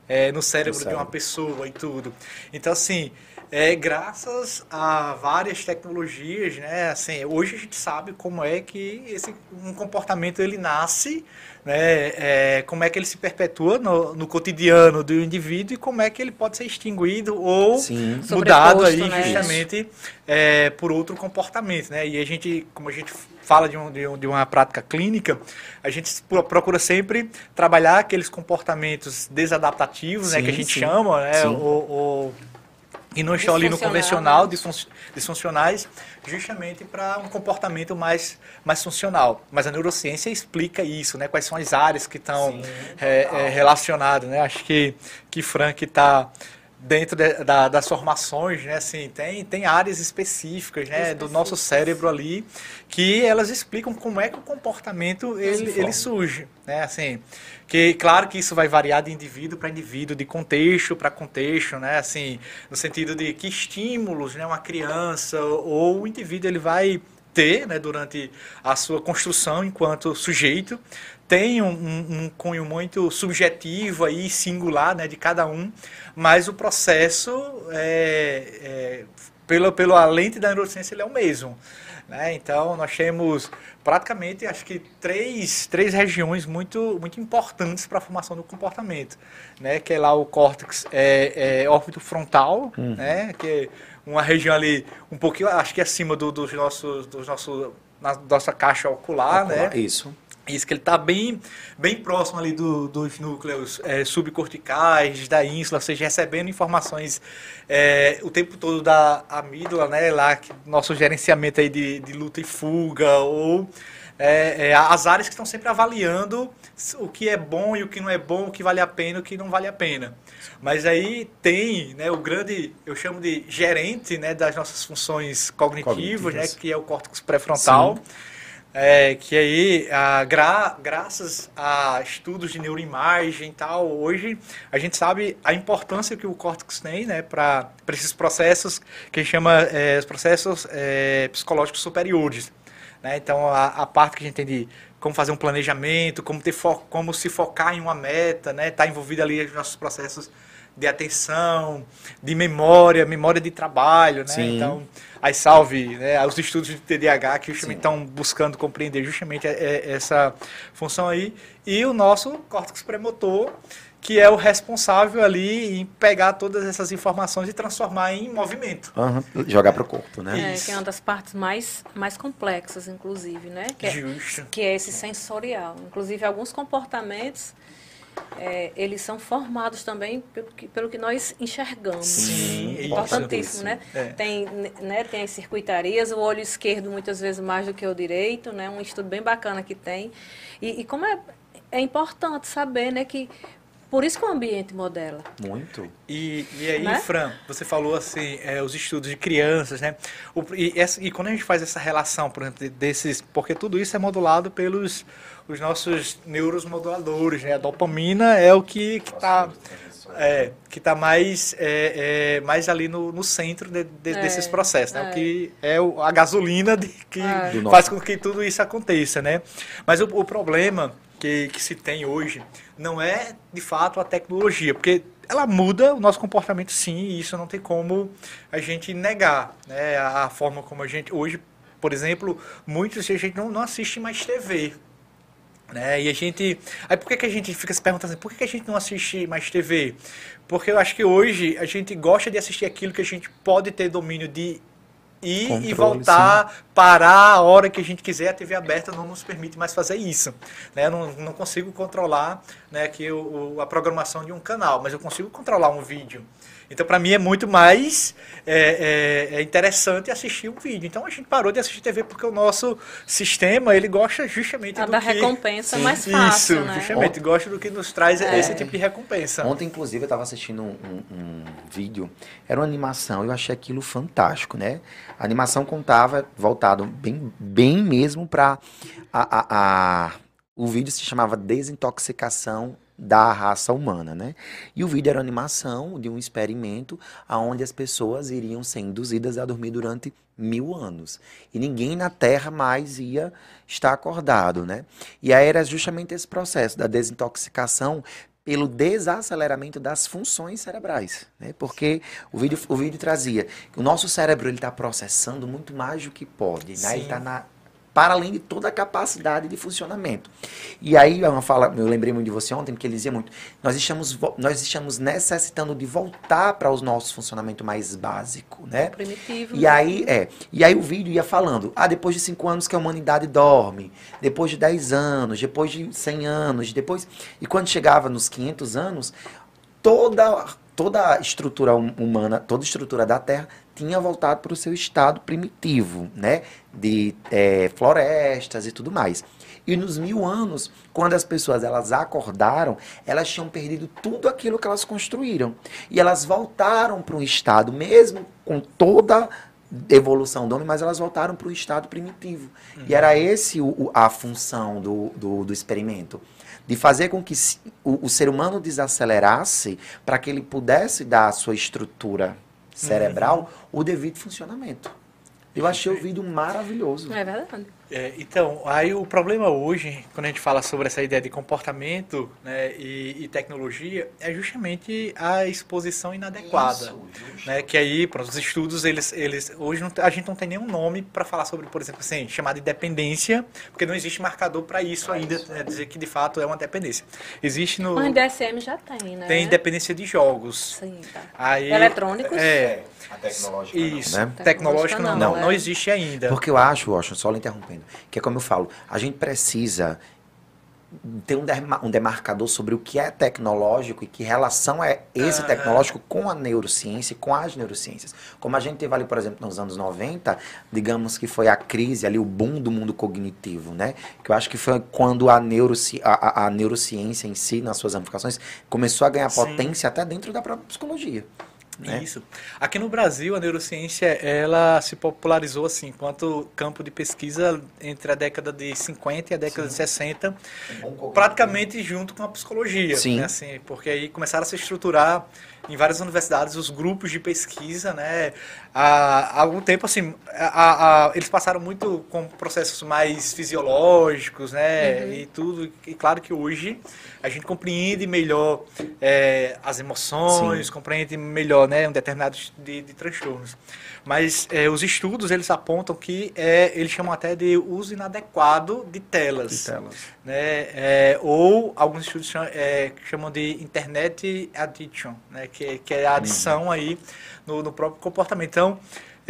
é, no cérebro, no cérebro de uma pessoa e tudo? Então, assim, é, graças a várias tecnologias, né? Assim, hoje a gente sabe como é que esse um comportamento ele nasce, né? É, como é que ele se perpetua no, no, cotidiano do indivíduo e como é que ele pode ser extinguido ou Sim. mudado aí né? justamente é, por outro comportamento, né? E a gente, como a gente fala de, um, de, um, de uma prática clínica, a gente procura sempre trabalhar aqueles comportamentos desadaptativos, sim, né? Que a gente sim. chama, né? Ou, ou e não estão ali no convencional, né? disfuncionais, justamente para um comportamento mais, mais funcional. Mas a neurociência explica isso, né? Quais são as áreas que estão é, é, relacionadas, né? Acho que, que Frank está dentro de, da, das formações, né, assim, tem, tem áreas específicas, né, do nosso cérebro ali, que elas explicam como é que o comportamento ele, ele surge, né, assim, que claro que isso vai variar de indivíduo para indivíduo, de contexto para contexto, né, assim, no sentido de que estímulos, né, uma criança ou o indivíduo ele vai ter, né, durante a sua construção enquanto sujeito, tem um, um, um, cunho muito subjetivo aí, singular, né, de cada um, mas o processo, é, é, pela, pela lente da neurociência, ele é o mesmo. Né? Então, nós temos praticamente, acho que, três, três regiões muito, muito importantes para a formação do comportamento, né? que é lá o córtex é, é órbito frontal, uhum. né? que é uma região ali um pouquinho, acho que acima do, dos nossos, dos nossos, na nossa caixa ocular, ocular né? Isso. Isso, que ele está bem, bem próximo ali do, dos núcleos é, subcorticais, da ínsula, ou seja, recebendo informações é, o tempo todo da amígdala, né, lá, que, nosso gerenciamento aí de, de luta e fuga, ou é, é, as áreas que estão sempre avaliando o que é bom e o que não é bom, o que vale a pena e o que não vale a pena. Mas aí tem né, o grande, eu chamo de gerente né, das nossas funções cognitivas, cognitivas. Né, que é o córtex pré-frontal. Sim é, que aí, a, gra, graças a estudos de neuroimagem e tal, hoje a gente sabe a importância que o córtex tem né, para esses processos que a gente chama é, os processos é, psicológicos superiores. Né? Então, a, a, parte que a gente tem de como fazer um planejamento, como, ter como se focar em uma meta, né? Está envolvido ali nos nossos processos de atenção, de memória, memória de trabalho, né? Sim. Então, aí salve né, os estudos de TDAH que justamente estão buscando compreender justamente é, é, essa função aí. E o nosso córtex premotor, que é o responsável ali em pegar todas essas informações e transformar em movimento. Uhum. Jogar para o corpo, né? É, que é uma das partes mais, mais complexas, inclusive, né? Que é, Justo. Que é esse sensorial. Inclusive, alguns comportamentos é, eles são formados também pelo que, pelo que nós enxergamos. Sim, é importantíssimo, né? É. Tem, né? Tem as circuitarias, o olho esquerdo muitas vezes mais do que o direito, né? Um estudo bem bacana que tem. E, e como é, é importante saber, né, que por isso que o ambiente modela. Muito. E, e aí, né? Fran, você falou assim, é, os estudos de crianças, né? O, e, e, quando a gente faz essa relação, por exemplo, desses. Porque tudo isso é modulado pelos os nossos neuromoduladores, né? A dopamina é o que está é, que tá mais, é, é, mais ali no, no centro de, de, é, desses processos, né? O é. que é o, a gasolina de, que é. faz com que tudo isso aconteça, né? Mas o, o problema que, que se tem hoje não é, de fato, a tecnologia, porque ela muda o nosso comportamento sim, e isso não tem como a gente negar, né? A forma como a gente, hoje, por exemplo, muitos a gente não, não assiste mais TV, né? E a gente. Aí por que, que a gente fica se perguntando assim, por que, que a gente não assiste mais TV? Porque eu acho que hoje a gente gosta de assistir aquilo que a gente pode ter domínio de ir Controle, e voltar, sim. parar a hora que a gente quiser. A TV aberta não nos permite mais fazer isso. Né? Eu não, não consigo controlar né, que o, a programação de um canal, mas eu consigo controlar um vídeo. Então, para mim, é muito mais é, é, é, interessante assistir um vídeo. Então, a gente parou de assistir TV porque o nosso sistema, ele gosta justamente a do da que... recompensa Sim. mais fácil, Isso, né? justamente. Gosta do que nos traz é. esse tipo de recompensa. Ontem, inclusive, eu estava assistindo um, um, um vídeo. Era uma animação. Eu achei aquilo fantástico, né? A animação contava, voltado bem, bem mesmo para a, a, a, o vídeo se chamava Desintoxicação da raça humana, né? E o vídeo era animação de um experimento aonde as pessoas iriam ser induzidas a dormir durante mil anos e ninguém na Terra mais ia estar acordado, né? E aí era justamente esse processo da desintoxicação pelo desaceleramento das funções cerebrais, né? Porque o vídeo, o vídeo trazia que o nosso cérebro ele está processando muito mais do que pode, né? Ele está na para além de toda a capacidade de funcionamento. E aí, uma fala, eu lembrei muito de você ontem, porque ele dizia muito, nós estamos, nós estamos necessitando de voltar para os nossos funcionamento mais básico, né? Primitivo. E aí, é, e aí o vídeo ia falando, ah, depois de cinco anos que a humanidade dorme, depois de 10 anos, depois de 100 anos, depois... E quando chegava nos 500 anos, toda toda a estrutura humana, toda a estrutura da Terra tinha voltado para o seu estado primitivo, né? De é, florestas e tudo mais. E nos mil anos, quando as pessoas elas acordaram, elas tinham perdido tudo aquilo que elas construíram. E elas voltaram para um estado, mesmo com toda evolução do homem, mas elas voltaram para o estado primitivo. Uhum. E era esse o, a função do, do, do experimento de fazer com que o, o ser humano desacelerasse para que ele pudesse dar à sua estrutura cerebral uhum. o devido funcionamento. Eu achei o vídeo maravilhoso. É verdade. É, então, aí o problema hoje, quando a gente fala sobre essa ideia de comportamento né, e, e, tecnologia, é justamente a exposição inadequada. Isso, né, que aí, para os estudos, eles, eles hoje não, a gente não tem nenhum nome para falar sobre, por exemplo, assim, chamada de dependência, porque não existe marcador para isso ainda, isso. Né, dizer que de fato é uma dependência. Existe no. Mas DSM já tem, né? Tem dependência de jogos. Sim, tá. Aí, Eletrônicos? É. A tecnológica Isso, não, né? tecnológica não, não, não, não, existe ainda. Porque eu acho, Washington, só lhe interrompendo, que é como eu falo, a gente precisa ter um, um demarcador sobre o que é tecnológico e que relação é esse tecnológico com a neurociência e com as neurociências. Como a gente teve ali, por exemplo, nos anos 90, digamos que foi a crise ali, o boom do mundo cognitivo, né? Que eu acho que foi quando a, neuroci a, a, a neurociência em si, nas suas ramificações, começou a ganhar Sim. potência até dentro da própria psicologia. Né? Isso. Aqui no Brasil, a neurociência ela se popularizou assim, enquanto campo de pesquisa entre a década de 50 e a década Sim. de 60, um praticamente junto com a psicologia. Sim. Né? Assim, porque aí começaram a se estruturar em várias universidades os grupos de pesquisa, né? Há, algum tempo, assim, a, a, eles passaram muito com processos mais fisiológicos, né? Uhum. E tudo. E claro que hoje a gente compreende melhor é, as emoções, Sim. compreende melhor, né? Um determinado de, de transtornos. Mas é, os estudos, eles apontam que é, eles chamam até de uso inadequado de telas. De telas. Né? É, ou alguns estudos chamam, é, chamam de internet addiction, né? que, que é a adição uhum. aí no, no próprio comportamento. Então,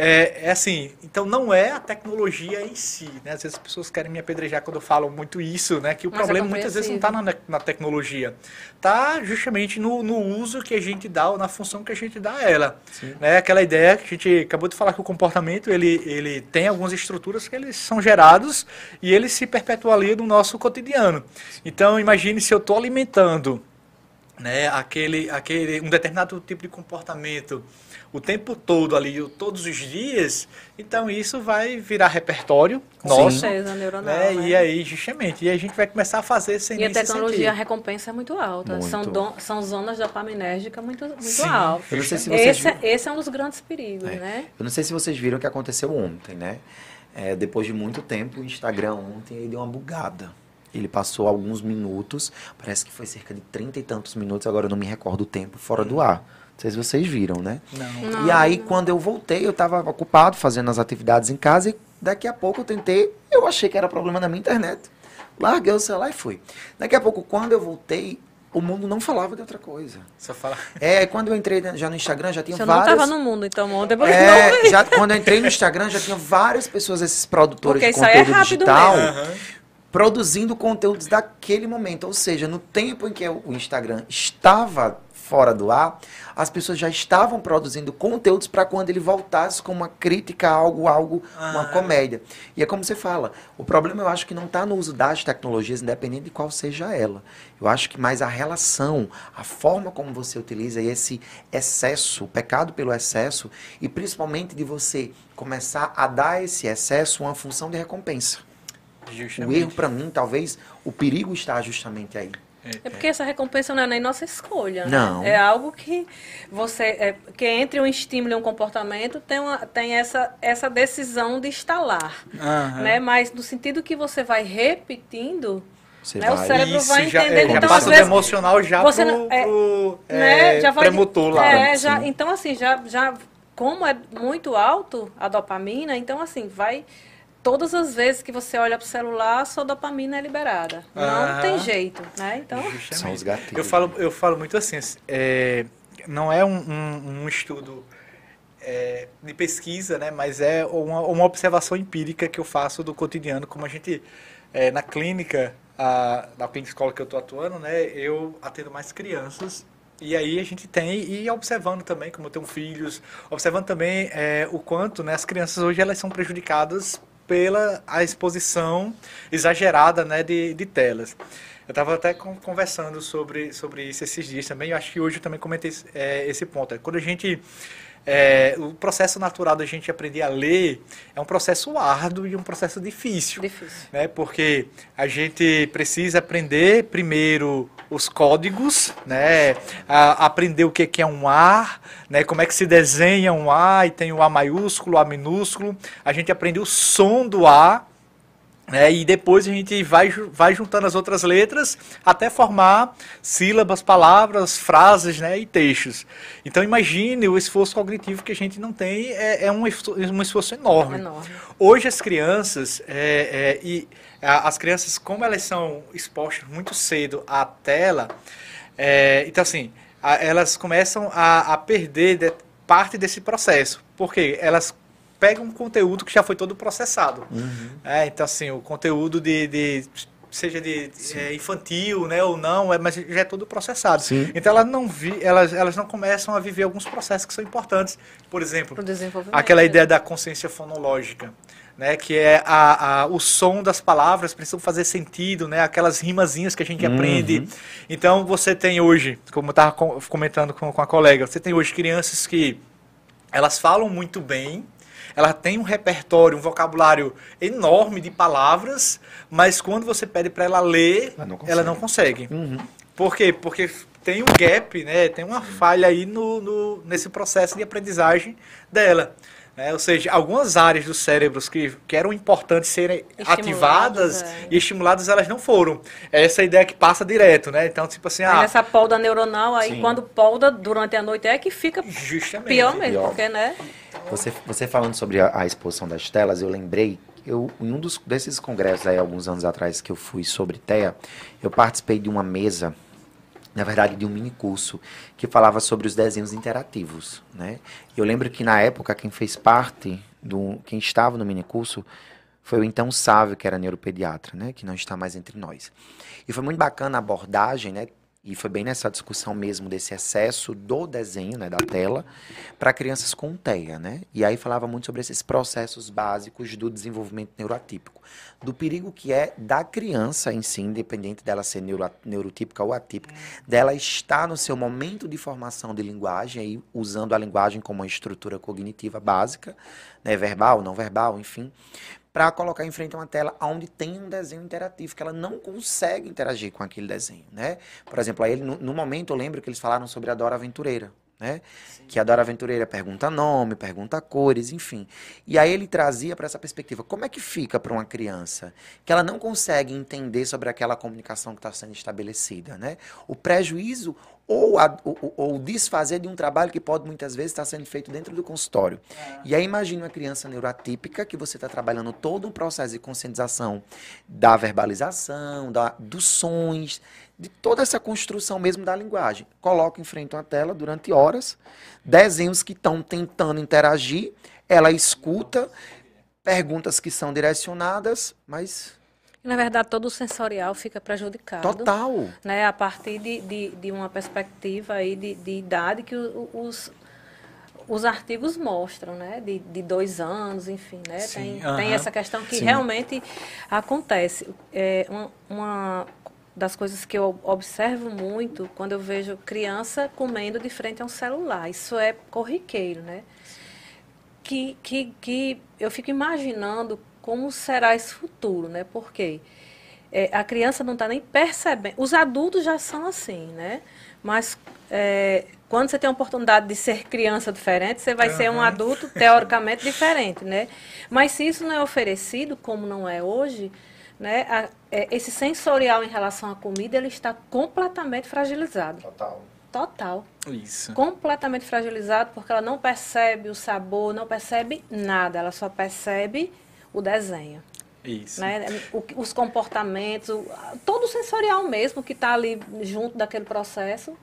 é, é, assim, então não é a tecnologia em si, né? Às vezes as pessoas querem me apedrejar quando eu falo muito isso, né? Que o Mas problema muitas vezes não está na, na, tecnologia, está justamente no, no, uso que a gente dá ou na função que a gente dá a ela, Sim. né? Aquela ideia que a gente acabou de falar que o comportamento ele, ele tem algumas estruturas que eles são gerados e eles se perpetuam ali no nosso cotidiano. Então imagine se eu estou alimentando, né? Aquele, aquele um determinado tipo de comportamento o tempo todo ali, todos os dias, então isso vai virar repertório nosso. Certeza, neuronal, né? né? E aí, justamente, e a gente vai começar a fazer sem E a tecnologia, a recompensa é muito alta. Muito. São, don, são zonas dopaminérgicas muito, muito altas. Eu não sei se vocês esse, é, esse é um dos grandes perigos, é. né? Eu não sei se vocês viram o que aconteceu ontem, né? É, depois de muito tempo, o Instagram ontem ele deu uma bugada. Ele passou alguns minutos, parece que foi cerca de trinta e tantos minutos, agora eu não me recordo o tempo, fora do ar. Não sei se vocês viram, né? Não. Não. E aí, quando eu voltei, eu estava ocupado fazendo as atividades em casa e daqui a pouco eu tentei, eu achei que era problema na minha internet. Larguei o celular e fui. Daqui a pouco, quando eu voltei, o mundo não falava de outra coisa. Só fala. É, quando eu entrei já no Instagram, já tinha Você várias. Você não estava no mundo, então, ontem é, já Quando eu entrei no Instagram, já tinha várias pessoas, esses produtores Porque de conteúdo é digital. Mesmo. produzindo conteúdos daquele momento. Ou seja, no tempo em que o Instagram estava fora do ar, as pessoas já estavam produzindo conteúdos para quando ele voltasse com uma crítica a algo, algo, ah. uma comédia. E é como você fala, o problema eu acho que não está no uso das tecnologias, independente de qual seja ela. Eu acho que mais a relação, a forma como você utiliza esse excesso, o pecado pelo excesso, e principalmente de você começar a dar esse excesso uma função de recompensa. Justamente. O erro, para mim, talvez, o perigo está justamente aí. É, é porque essa recompensa não é nem nossa escolha. Né? Não. É algo que você. É, que entre um estímulo e um comportamento tem, uma, tem essa, essa decisão de instalar. Uhum. Né? Mas no sentido que você vai repetindo. Você né? vai. O cérebro Isso, vai já, entendendo. É, então, passa do emocional já você, pro, é, pro né? é, já vai, lá. É, já, então, assim, já, já. Como é muito alto a dopamina, então, assim, vai todas as vezes que você olha para o celular, a sua dopamina é liberada. Ah, não tem jeito, né? Então, são os gatilhos. Eu falo, eu falo muito assim, é, não é um, um, um estudo é, de pesquisa, né? Mas é uma, uma, observação empírica que eu faço do cotidiano, como a gente é, na clínica, a, na clínica escola que eu estou atuando, né? Eu atendo mais crianças e aí a gente tem, e observando também, como eu tenho filhos, observando também é, o quanto né, as crianças hoje elas são prejudicadas pela a exposição exagerada né, de, de telas. Eu estava até conversando sobre, sobre isso esses dias também, eu acho que hoje eu também comentei é, esse ponto. É, quando a gente é, o processo natural da gente aprender a ler é um processo árduo e um processo difícil. Difícil. Né? Porque a gente precisa aprender primeiro os códigos, né? A, aprender o que é um A, né? como é que se desenha um A e tem o A maiúsculo, A minúsculo. A gente aprende o som do A, né? E depois a gente vai, vai juntando as outras letras até formar sílabas, palavras, frases né? e textos. Então imagine o esforço cognitivo que a gente não tem, é, é um, um esforço enorme. enorme. Hoje as crianças, é, é, e as crianças, como elas são expostas muito cedo à tela, é, então assim, a, elas começam a, a perder de, parte desse processo. Porque elas pega um conteúdo que já foi todo processado. Uhum. É, então, assim, o conteúdo de, de seja de é, infantil, né, ou não, é, mas já é todo processado. Sim. Então elas não vi, elas, elas não começam a viver alguns processos que são importantes. Por exemplo, aquela ideia da consciência fonológica, né, que é a, a, o som das palavras precisam fazer sentido, né, aquelas rimazinhas que a gente uhum. aprende. Então você tem hoje, como eu estava comentando com, com a colega, você tem hoje crianças que elas falam muito bem, ela tem um repertório, um vocabulário enorme de palavras, mas quando você pede para ela ler, ela não consegue. Ela não consegue. Uhum. Por quê? Porque tem um gap, né? tem uma falha aí no, no, nesse processo de aprendizagem dela. É, ou seja, algumas áreas do cérebro que, que eram importantes serem ativadas é. e estimuladas, elas não foram. É essa ideia que passa direto, né? Então, tipo assim... ah, essa polda neuronal aí, sim. quando polda durante a noite, é que fica Justamente. pior mesmo, pior. porque, né? Você, você falando sobre a, a exposição das telas, eu lembrei eu, em um dos, desses congressos aí, alguns anos atrás, que eu fui sobre TEA, eu participei de uma mesa na verdade, de um mini curso que falava sobre os desenhos interativos, né? Eu lembro que na época quem fez parte do quem estava no mini curso foi o então Sávio, que era neuropediatra, né, que não está mais entre nós. E foi muito bacana a abordagem, né, e foi bem nessa discussão mesmo desse excesso do desenho, né, da tela, para crianças com TEA, né? E aí falava muito sobre esses processos básicos do desenvolvimento neuroatípico, do perigo que é da criança em si, independente dela ser neuro, neurotípica ou atípica, dela estar no seu momento de formação de linguagem, aí usando a linguagem como uma estrutura cognitiva básica, né, verbal, não verbal, enfim, para colocar em frente a uma tela onde tem um desenho interativo, que ela não consegue interagir com aquele desenho, né? Por exemplo, aí no, no momento eu lembro que eles falaram sobre a Dora Aventureira, né? Que a Dora Aventureira pergunta nome, pergunta cores, enfim. E aí ele trazia para essa perspectiva, como é que fica para uma criança que ela não consegue entender sobre aquela comunicação que está sendo estabelecida, né? O prejuízo ou, a, ou, ou, desfazer de um trabalho que pode muitas vezes estar sendo feito dentro do consultório. É. E aí imagine uma criança neuroatípica que você está trabalhando todo um processo de conscientização da verbalização, da, dos sons, de toda essa construção mesmo da linguagem. Coloca em frente uma tela durante horas, desenhos que estão tentando interagir, ela escuta perguntas que são direcionadas, mas Na verdade, todo o sensorial fica prejudicado. Total. Né, a partir de, de, de uma perspectiva aí de, de idade que os, os artigos mostram, né? De, de dois anos, enfim, né? Sim, tem, uh -huh. tem essa questão que Sim. realmente acontece. É uma, uma das coisas que eu observo muito quando eu vejo criança comendo de frente a um celular. Isso é corriqueiro, né? Que, que, que eu fico imaginando como será esse futuro, né? Porque é, a criança não está nem percebendo. Os adultos já são assim, né? Mas é, quando você tem a oportunidade de ser criança diferente, você vai uhum. ser um adulto teoricamente diferente, né? Mas se isso não é oferecido, como não é hoje, né? A, é, esse sensorial em relação à comida, ele está completamente fragilizado. Total. Total. Isso. Completamente fragilizado, porque ela não percebe o sabor, não percebe nada, ela só percebe o desenho. Isso. Né? O, os comportamentos, o, todo o sensorial mesmo que está ali junto daquele processo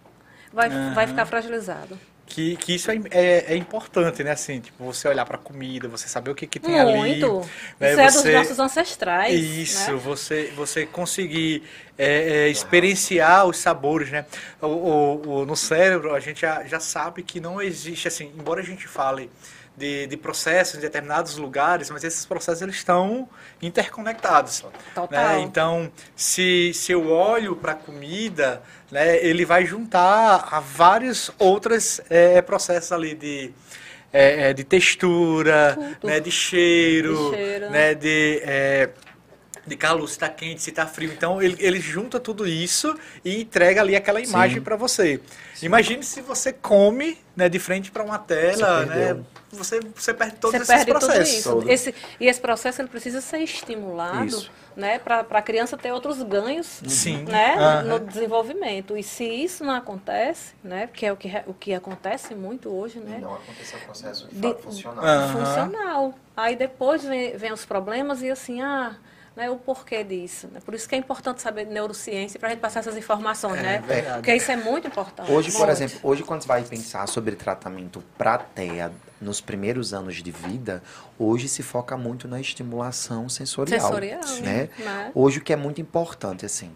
vai, uhum. vai ficar fragilizado. Que, que isso é, é, é, importante, né? Assim, tipo, você olhar para a comida, você saber o que, que tem Muito. ali. Muito. Né? Isso é dos nossos ancestrais. Isso, né? você, você conseguir é, é, experienciar os sabores, né? O, o, o, no cérebro, a gente já, já sabe que não existe, assim, embora a gente fale de, de processos em determinados lugares, mas esses processos eles estão interconectados. Né? Então, se, se eu olho para a comida, né, ele vai juntar a vários outros é, processos ali de, é, é de textura, né, de cheiro, de, cheiro. Né, de é, de calor, se está quente, se está frio. Então ele, ele junta tudo isso e entrega ali aquela imagem para você. Sim. Imagine se você come né, de frente para uma tela, né? Você, você perde todos você esses perde processos. Tudo isso. Esse, e esse processo ele precisa ser estimulado né, para a criança ter outros ganhos Sim. Né, uhum. no desenvolvimento. E se isso não acontece, né, que é o que, o que acontece muito hoje, né? E não acontece o processo de, de funcional. Uhum. Funcional. Aí depois vem, vem os problemas e assim, ah, né, o porquê disso. Né? Por isso que é importante saber de neurociência para a gente passar essas informações, é, né? Verdade. Porque isso é muito importante. Hoje, muito. por exemplo, hoje quando você vai pensar sobre tratamento para TEA nos primeiros anos de vida, hoje se foca muito na estimulação sensorial. Sensorial, né? né? Hoje o que é muito importante, assim,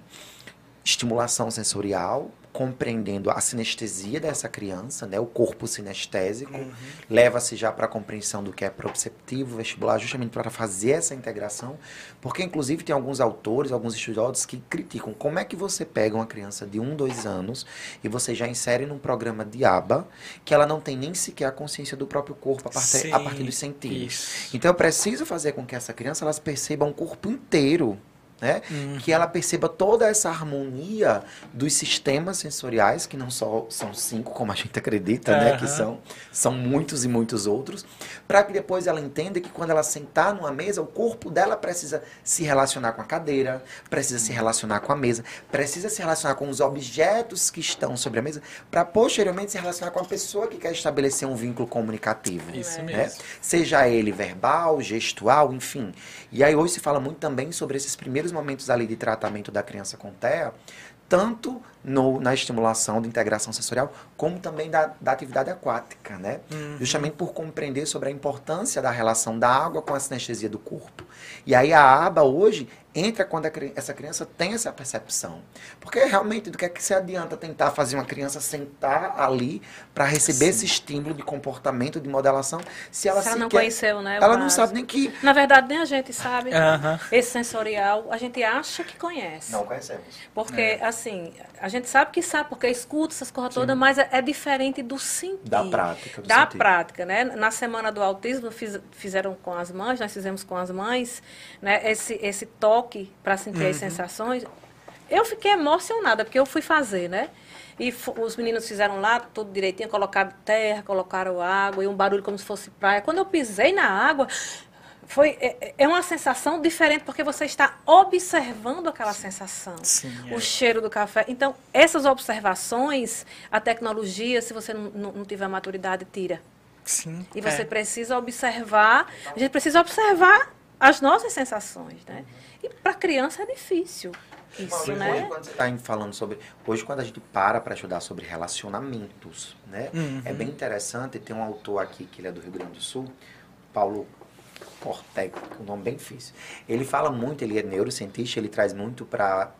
estimulação sensorial, compreendendo a sinestesia dessa criança, né, o corpo sinestésico, uhum. leva-se já para a compreensão do que é proprioceptivo, vestibular, justamente para fazer essa integração, porque inclusive tem alguns autores, alguns estudiosos que criticam como é que você pega uma criança de um, dois anos e você já insere num programa de aba que ela não tem nem sequer a consciência do próprio corpo a partir, Sim, a partir dos sentidos. Isso. Então eu preciso fazer com que essa criança elas perceba um corpo inteiro né? Uhum. Que ela perceba toda essa harmonia dos sistemas sensoriais, que não só são cinco, como a gente acredita, uhum. né? Que são, são muitos e muitos outros, para que depois ela entenda que quando ela sentar numa mesa, o corpo dela precisa se relacionar com a cadeira, precisa se relacionar com a mesa, precisa se relacionar com os objetos que estão sobre a mesa, para posteriormente se relacionar com a pessoa que quer estabelecer um vínculo comunicativo. Isso né? mesmo. Seja ele verbal, gestual, enfim. E aí hoje se fala muito também sobre esses primeiros momentos ali de tratamento da criança com TEA, tanto no, na estimulação da integração sensorial, como também da, da atividade aquática, né? Uhum. Justamente por compreender sobre a importância da relação da água com a sinestesia do corpo. E aí a aba hoje entra quando a, essa criança tem essa percepção. Porque realmente, do que é que se adianta tentar fazer uma criança sentar ali para receber Sim. esse estímulo de comportamento, de modelação, se ela, se ela não conheceu, né? Ela não sabe nem que. Na verdade, nem a gente sabe. Esse sensorial, a gente acha que conhece. Não conhecemos. Porque, é. assim, a gente sabe que sabe, porque escuta essas coisas todas, mas é, é, diferente do sentir. Da prática. da sentir. prática, né? Na semana do autismo, fiz, fizeram com as mães, nós fizemos com as mães, né? Esse, esse toque para sentir uhum. as sensações. Eu fiquei emocionada, porque eu fui fazer, né? E os meninos fizeram lá tudo direitinho, colocaram terra, colocaram água e um barulho como se fosse praia. Quando eu pisei na água, foi, é, é, uma sensação diferente porque você está observando aquela sensação. Sim, o é. cheiro do café. Então, essas observações, a tecnologia, se você não, não tiver maturidade, tira. Sim. E você é. precisa observar, a gente precisa observar as nossas sensações, né? E para criança é difícil. Isso, hoje, né? Hoje, quando você está falando sobre. Hoje, quando a gente para para estudar sobre relacionamentos, né? Uhum. É bem interessante. Tem um autor aqui que ele é do Rio Grande do Sul, Paulo Cortec, um nome bem difícil. Ele fala muito, ele é neurocientista, ele traz muito para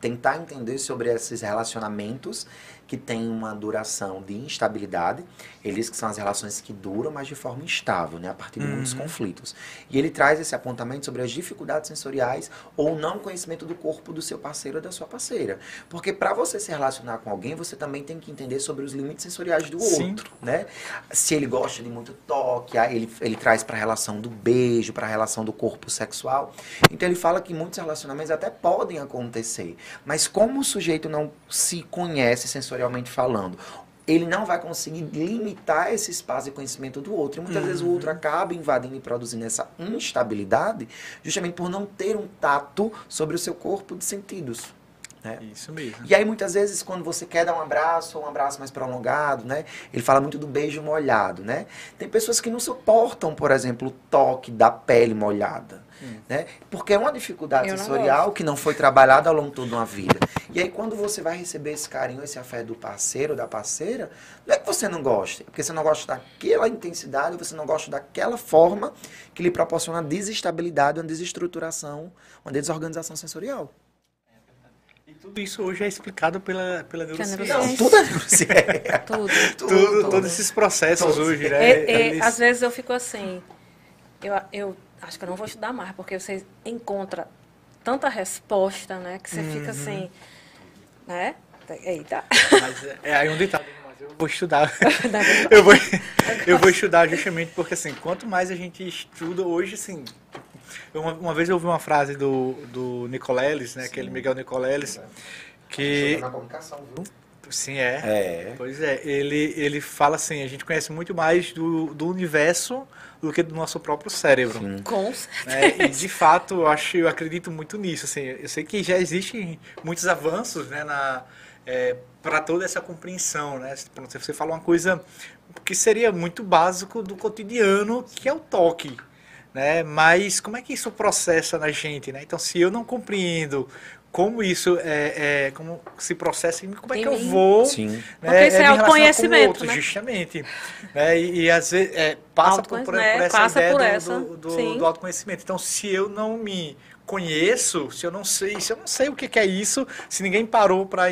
tentar entender sobre esses relacionamentos que têm uma duração de instabilidade. Ele diz que são as relações que duram, mas de forma instável, né, a partir de uhum. muitos conflitos. E ele traz esse apontamento sobre as dificuldades sensoriais ou não conhecimento do corpo do seu parceiro ou da sua parceira. Porque para você se relacionar com alguém, você também tem que entender sobre os limites sensoriais do Sim. outro, né? Se ele gosta de muito toque, ele, ele traz para a relação do beijo, para a relação do corpo sexual. Então ele fala que muitos relacionamentos até podem acontecer, mas como o sujeito não se conhece sensorialmente falando, ele não vai conseguir limitar esse espaço de conhecimento do outro. E muitas uhum. vezes o outro uhum. acaba invadindo e produzindo essa instabilidade justamente por não ter um tato sobre o seu corpo de sentidos. Né? Isso mesmo. E aí, muitas vezes, quando você quer dar um abraço, ou um abraço mais prolongado, né? Ele fala muito do beijo molhado, né? Tem pessoas que não suportam, por exemplo, o toque da pele molhada. Hum. Né? Porque é uma dificuldade Eu sensorial não que não foi trabalhada ao longo de toda uma vida. E aí, quando você vai receber esse carinho, esse afeto do parceiro, da parceira, não é que você não goste, porque você não gosta daquela intensidade, você não gosta daquela forma que lhe proporciona desestabilidade, uma desestruturação, uma desorganização sensorial. E tudo isso hoje é explicado pela, pela neurociência. Não, tudo é neurociência. tudo. tudo, tudo, Todos esses processos tudo. hoje, né? É, é, Eles... Às vezes eu fico assim, eu, eu acho que eu não vou estudar mais, porque você encontra tanta resposta, né? Que você uhum. fica assim, né? Eita. Mas é, é aí um ditado, mas eu vou estudar. eu, vou, eu vou estudar justamente porque, assim, quanto mais a gente estuda hoje, assim... Uma, uma vez eu ouvi uma frase do, do Nicoleles, né? Sim. Aquele Miguel Nicoleles, que... Na comunicação, viu? Sim, é. é. Pois é, ele, ele fala assim, a gente conhece muito mais do, do universo do que do nosso próprio cérebro. Sim. Com certeza. É, e de fato, eu acho, eu acredito muito nisso. Assim, eu sei que já existem muitos avanços, né, na é, para toda essa compreensão, né? Você fala uma coisa que seria muito básico do cotidiano, que é o toque. Né? Mas como é que isso processa na gente, né? Então, se eu não compreendo como isso é, é, como se processa e como é que eu vou Sim. Né, porque isso é, é o conhecimento outro, né? justamente né? e, e, às vezes é, passa por, por, por, essa passa ideia por do, essa. Do, do, do, autoconhecimento então se eu não me conheço se eu não sei se eu não sei o que, que é isso se ninguém parou para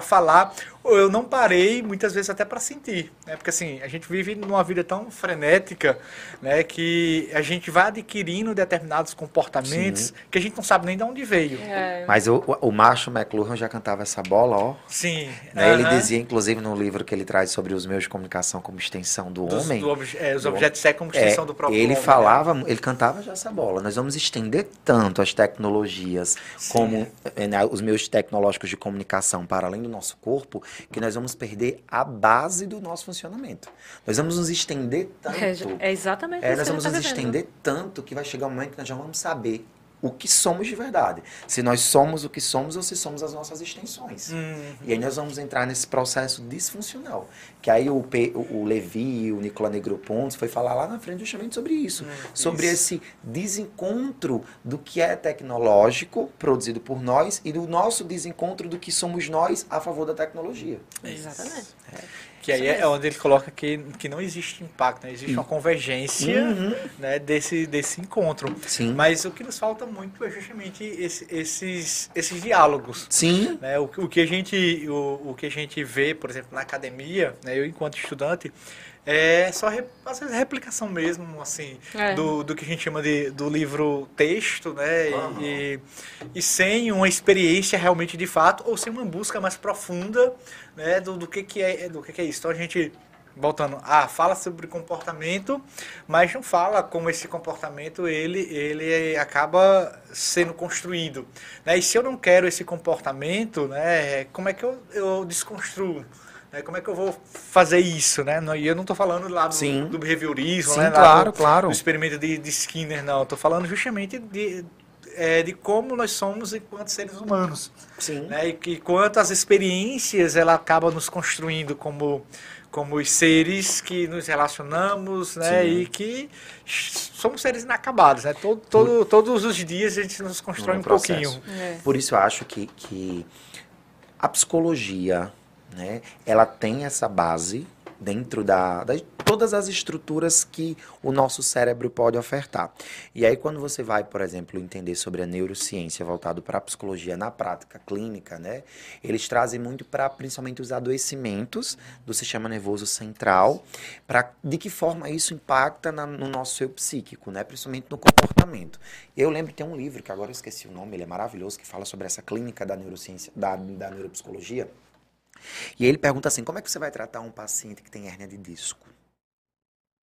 falar eu não parei muitas vezes até para sentir, né? Porque assim, a gente vive numa vida tão frenética, né, que a gente vai adquirindo determinados comportamentos Sim. que a gente não sabe nem de onde veio. É. Mas o, o Marshall McLuhan já cantava essa bola, ó. Sim. Né? Uh -huh. Ele dizia, inclusive, no livro que ele traz sobre os meios de comunicação como extensão do Dos, homem. Do, é, os objetos sexuais como extensão é, do próprio ele homem. Ele falava, né? ele cantava já essa bola. Nós vamos estender tanto as tecnologias Sim. como né, os meios tecnológicos de comunicação para além do nosso corpo, que nós vamos perder a base do nosso funcionamento. Nós vamos nos estender tanto. É, é exatamente é, Nós vamos tá nos estender tanto que vai chegar um momento que nós já vamos saber o que somos de verdade. Se nós somos o que somos ou se somos as nossas extensões. Uhum. E aí nós vamos entrar nesse processo disfuncional. Que aí o, P, o, Levi, o Nicola Negroponte foi falar lá na frente justamente sobre isso. Uhum. Sobre isso. esse desencontro do que é tecnológico produzido por nós e do nosso desencontro do que somos nós a favor da tecnologia. Exatamente. É. Que aí é onde ele coloca que, que não existe impacto, né? existe uma convergência uhum. né, desse, desse encontro. Sim. Mas o que nos falta muito é justamente esse, esses, esses diálogos. Sim. Né? O, o, que a gente, o, o que a gente vê, por exemplo, na academia, né, eu enquanto estudante, é só às vezes replicação mesmo, assim, é. do, do que a gente chama de do livro texto, né? Uhum. E, e sem uma experiência realmente de fato, ou sem uma busca mais profunda, né? Do, do que, que é do que, que é isso. Então a gente voltando, ah, fala sobre comportamento, mas não fala como esse comportamento ele, ele acaba sendo construído. Né? E se eu não quero esse comportamento, né, como é que eu, eu desconstruo? Né? Como é que eu vou fazer isso, né? E eu não estou falando lá do, Sim. do behaviorismo, Sim, né? claro, do, claro. do experimento de, de Skinner, não. Estou falando justamente de, é, de como nós somos enquanto seres humanos. Sim. Né? E que quantas experiências ela acaba nos construindo como como os seres que nos relacionamos, né? Sim. E que somos seres inacabados, né? Todo, todo, todos os dias a gente nos constrói um, um pouquinho. É. Por isso eu acho que, que a psicologia, né? Ela tem essa base dentro da, da todas as estruturas que o nosso cérebro pode ofertar. E aí, quando você vai, por exemplo, entender sobre a neurociência voltado para a psicologia na prática clínica, né, eles trazem muito para principalmente os adoecimentos do sistema nervoso central, para de que forma isso impacta na, no nosso seu psíquico, né, principalmente no comportamento. Eu lembro que tem um livro, que agora eu esqueci o nome, ele é maravilhoso, que fala sobre essa clínica da neurociência, da, da neuropsicologia. E ele pergunta assim: como é que você vai tratar um paciente que tem hérnia de disco?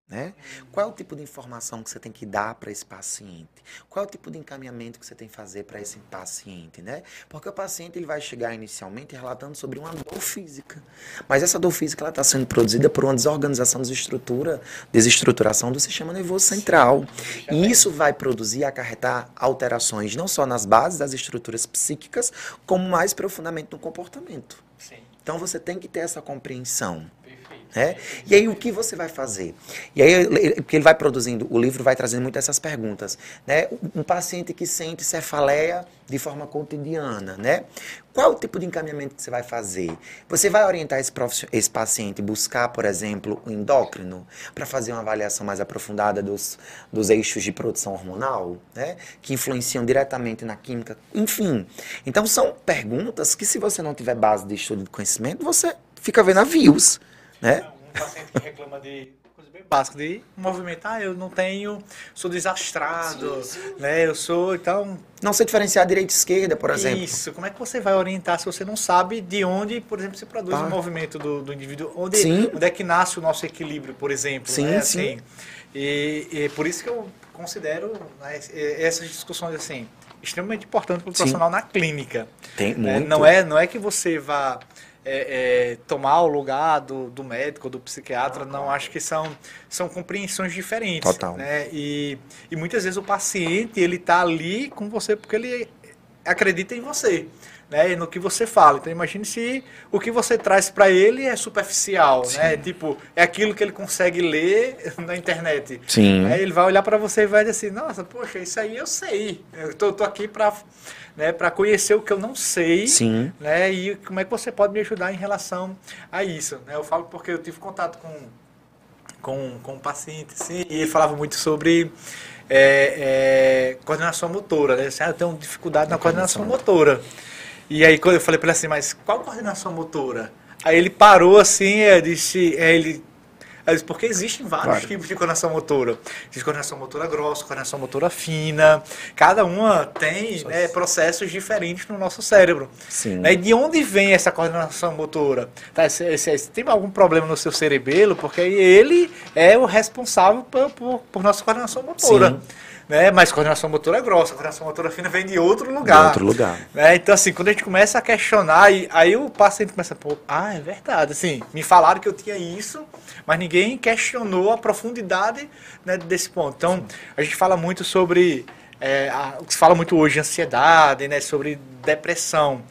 Né? Qual é o tipo de informação que você tem que dar para esse paciente? Qual é o tipo de encaminhamento que você tem que fazer para esse paciente? Né? Porque o paciente ele vai chegar inicialmente relatando sobre uma dor física. Mas essa dor física está sendo produzida por uma desorganização, desestrutura, desestruturação do sistema nervoso central. E isso vai produzir, acarretar alterações não só nas bases das estruturas psíquicas, como mais profundamente no comportamento. Sim. Então você tem que ter essa compreensão. Né? E aí o que você vai fazer? E aí porque ele vai produzindo, o livro vai trazendo muito essas perguntas, né? Um paciente que sente cefaleia de forma cotidiana, né? Qual o tipo de encaminhamento que você vai fazer? Você vai orientar esse, esse paciente buscar, por exemplo, o endócrino para fazer uma avaliação mais aprofundada dos, dos eixos de produção hormonal, né? Que influenciam diretamente na química, enfim. Então são perguntas que se você não tiver base de estudo de conhecimento, você fica vendo navios. Né? Um paciente que reclama de coisa bem básica, de movimentar, ah, eu não tenho, sou desastrado, sim, sim. né? Eu sou, então... Não sei diferenciar direita e esquerda, por exemplo. Isso, como é que você vai orientar se você não sabe de onde, por exemplo, se produz ah. o movimento do, do indivíduo, onde, sim. onde é que nasce o nosso equilíbrio, por exemplo, sim, né? Assim, sim. E, e por isso que eu considero né, essas discussões assim extremamente importantes para o profissional na clínica. Tem né? muito. Não é, não é que você vá é, é, tomar o lugar do, do médico, do psiquiatra, não, acho que são, são compreensões diferentes. Total. Né? E, e muitas vezes o paciente ele está ali com você porque ele acredita em você. Né, no que você fala. Então imagine se o que você traz para ele é superficial, Sim. né? Tipo, é aquilo que ele consegue ler na internet. Sim. Aí ele vai olhar para você e vai dizer assim: "Nossa, poxa, isso aí eu sei. Eu tô, tô aqui para né, para conhecer o que eu não sei, Sim. né, e como é que você pode me ajudar em relação a isso. Né? Eu falo porque eu tive contato com, com, com um paciente, assim, e ele falava muito sobre é, é, coordenação motora, né? Assim, ah, eu tenho dificuldade na coordenação motora. E aí quando eu falei para ele assim, mas qual coordenação motora? Aí ele parou assim, disse, ele porque existem vários claro. tipos de coordenação motora. Existe coordenação motora grossa, coordenação motora fina. Cada uma tem né, processos diferentes no nosso cérebro. Sim. Né? De onde vem essa coordenação motora? Tá, tem algum problema no seu cerebelo, porque ele é o responsável por, por, por nossa coordenação motora. Sim né? Mas coordenação motora é grossa, coordenação motora fina vem de outro lugar. De outro lugar. Né? Então, assim, quando a gente começa a questionar, e, aí o paciente começa, pô, ah, é verdade, assim, me falaram que eu tinha isso, mas ninguém questionou a profundidade né, desse ponto. Então, a gente fala muito sobre, é, a, o que se fala muito hoje, ansiedade, né, sobre depressão.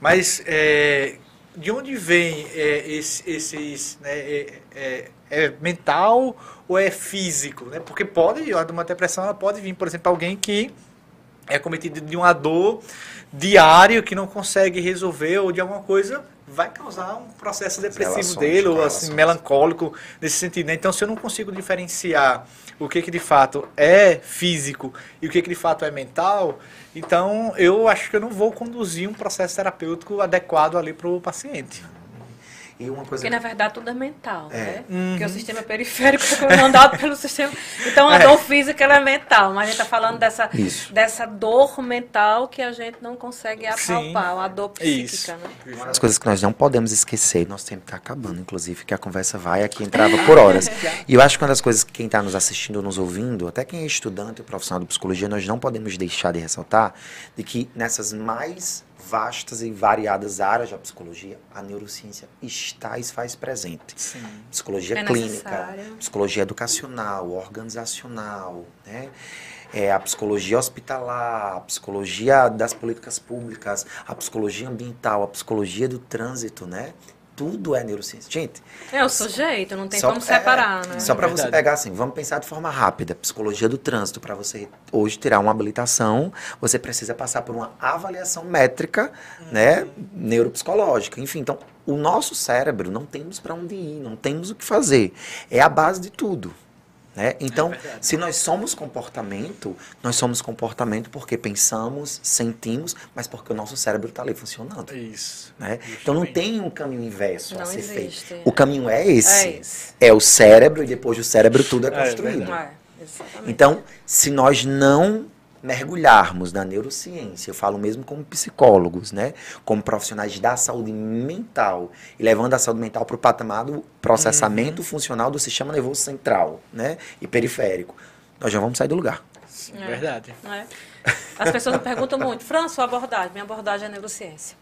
Mas é, de onde vem é, esse, esses, né, é, mental ou é físico, né? Porque pode, de uma depressão, ela pode vir, por exemplo, alguém que é cometido de uma dor diário que não consegue resolver ou de alguma coisa vai causar um processo depressivo dele ou assim melancólico nesse sentido. Né? Então, se eu não consigo diferenciar o que, que de fato é físico e o que, que de fato é mental, então eu acho que eu não vou conduzir um processo terapêutico adequado ali para o paciente. E uma coisa Porque, na verdade, tudo é mental, é. né? Uhum. Porque o sistema periférico é comandado pelo sistema... Então, a é. dor física é mental, mas a gente está falando dessa, dessa dor mental que a gente não consegue apalpar, a dor psíquica, né? Uma das coisas que nós não podemos esquecer, nosso tempo está acabando, inclusive, que a conversa vai aqui, entrava por horas. e eu acho que uma das coisas que quem está nos assistindo, nos ouvindo, até quem é estudante ou profissional de psicologia, nós não podemos deixar de ressaltar de que nessas mais vastas e variadas áreas da psicologia, a neurociência está e se faz presente. Sim. Psicologia é clínica, necessário. psicologia educacional, organizacional, né? É, a psicologia hospitalar, a psicologia das políticas públicas, a psicologia ambiental, a psicologia do trânsito, né? Tudo é neurociência. Gente. É o sujeito, não tem como separar, é, né? Só para você pegar assim, vamos pensar de forma rápida. Psicologia do trânsito, para você hoje tirar uma habilitação, você precisa passar por uma avaliação métrica, uhum. né, neuropsicológica. Enfim, então, o nosso cérebro não temos para onde ir, não temos o que fazer. É a base de tudo. Né? Então, é se nós somos comportamento, nós somos comportamento porque pensamos, sentimos, mas porque o nosso cérebro está ali funcionando. Isso. Né? Então não tem um caminho inverso não a ser existe. feito. O caminho é esse. É, esse. é o cérebro e depois do cérebro tudo é, é construído. É, então, se nós não mergulharmos na neurociência, eu falo mesmo como psicólogos, né? Como profissionais da saúde mental e levando a saúde mental para o patamar do processamento uhum. funcional do sistema nervoso central, né? E periférico. Nós já vamos sair do lugar. É. Verdade. É. As pessoas me perguntam muito, Fran, sua abordagem? Minha abordagem é neurociência.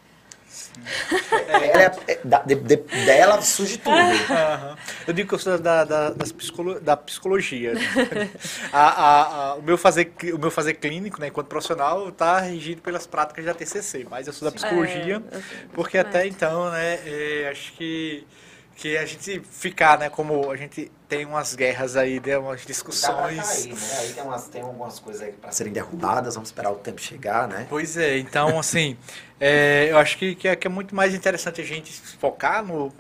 Ela é, de, de, dela surge tudo. Uhum. Eu digo que eu sou da, da, psicolo, da psicologia. a, a, a, o, meu fazer, o meu fazer clínico, né, enquanto profissional, está regido pelas práticas da TCC, mas eu sou da psicologia, é, porque até então, né, é, acho que que a gente ficar, né, como a gente tem umas guerras aí, né, umas discussões. Cair, né? Aí tem, umas, tem algumas coisas aí para serem derrubadas, vamos esperar o tempo chegar, né? Pois é, então assim, é, eu acho que, que é, que, é, muito mais interessante a gente focar no.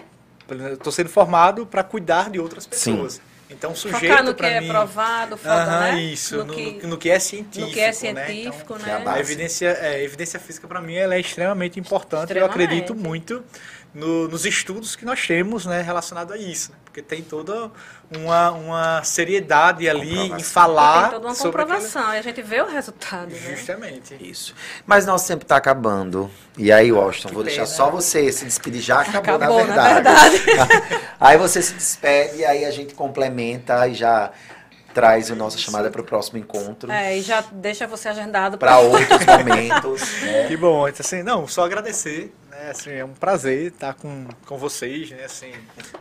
Eu estou sendo formado para cuidar de outras pessoas. Sim. Então, sujeito Focar no que é mim, provado, foda, né? Isso, no, no, que, no, que, é científico. No que é científico, né? Então, né? A evidência, é, a evidência física, para mim, ela é extremamente importante. Extremamente. Eu acredito muito no, nos estudos que nós temos né, relacionado a isso. Né? Porque tem toda uma, uma seriedade ali em falar. tem toda uma comprovação, e a gente vê o resultado. Né? Justamente. Isso. Mas nosso tempo está acabando. E aí, Washington, vou deixar só você se despedir. Já acabou, acabou na verdade. Na verdade. aí você se despede, e aí a gente complementa e já traz a nossa chamada para o próximo encontro. É, e já deixa você agendado para outros momentos. Né? Que bom, então, assim, não, só agradecer né? Assim, é um prazer estar com, com vocês, né? Assim,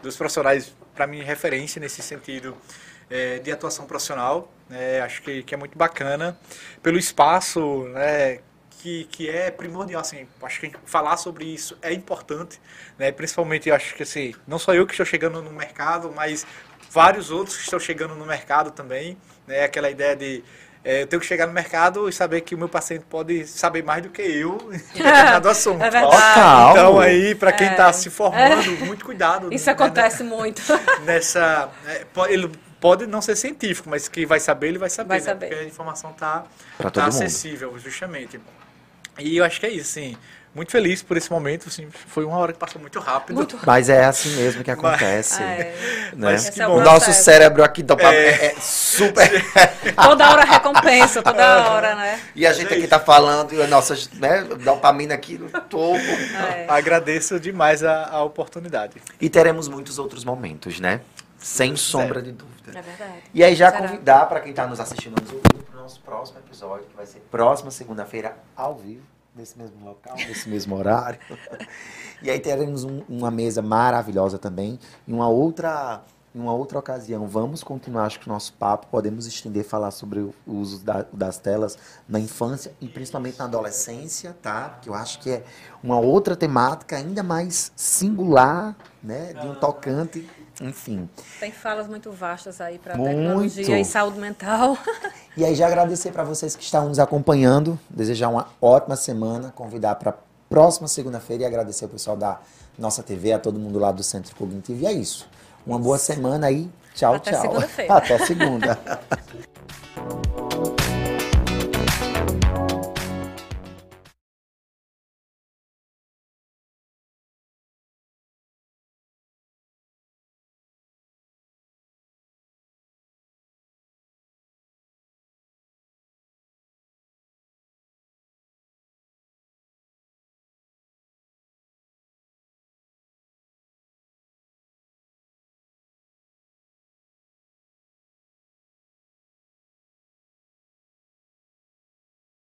dos profissionais, para mim, referência nesse sentido é, de atuação profissional. Né? Acho que, que é muito bacana. Pelo espaço, né? Que, que é primordial, assim, acho que falar sobre isso é importante, né? Principalmente, acho que, assim, não só eu que estou chegando no mercado, mas vários outros que estão chegando no mercado também, né? Aquela ideia de é, eu tenho que chegar no mercado e saber que o meu paciente pode saber mais do que eu em determinado assunto. É verdade. Então, aí, para quem está é. se formando, é. muito cuidado. Isso né, acontece muito. Nessa, é, ele pode não ser científico, mas que vai saber, ele vai saber. Vai né? saber. Porque a informação está tá acessível, justamente. E eu acho que é isso, sim muito feliz por esse momento, assim, foi uma hora que passou muito rápido. Muito rápido. Mas é assim mesmo que acontece. Mas, é. né? Mas é o nosso cérebro aqui é, é, é super. toda hora recompensa, toda hora, né? E a gente aqui tá falando, e a nossa né, dopamina aqui no topo. É. Agradeço demais a, a oportunidade. E teremos muitos outros momentos, né? Sem sombra de dúvida. É verdade. E aí já Será? convidar para quem está nos assistindo, nos ouvindo, para o nosso próximo episódio, que vai ser próxima segunda-feira, ao vivo nesse mesmo local, nesse mesmo horário. e aí teremos um, uma mesa maravilhosa também. Em uma outra, em uma outra ocasião, vamos continuar acho que o nosso papo. Podemos estender falar sobre o uso da, das telas na infância e principalmente na adolescência, tá? Que eu acho que é uma outra temática ainda mais singular, né? De um tocante enfim. Tem falas muito vastas aí para tecnologia e saúde mental. E aí já agradecer para vocês que estão nos acompanhando, desejar uma ótima semana, convidar para próxima segunda-feira e agradecer ao pessoal da nossa TV, a todo mundo lá do Centro Cognitivo. E é isso. Uma boa semana aí. Tchau, Até tchau. Segunda-feira. Até segunda.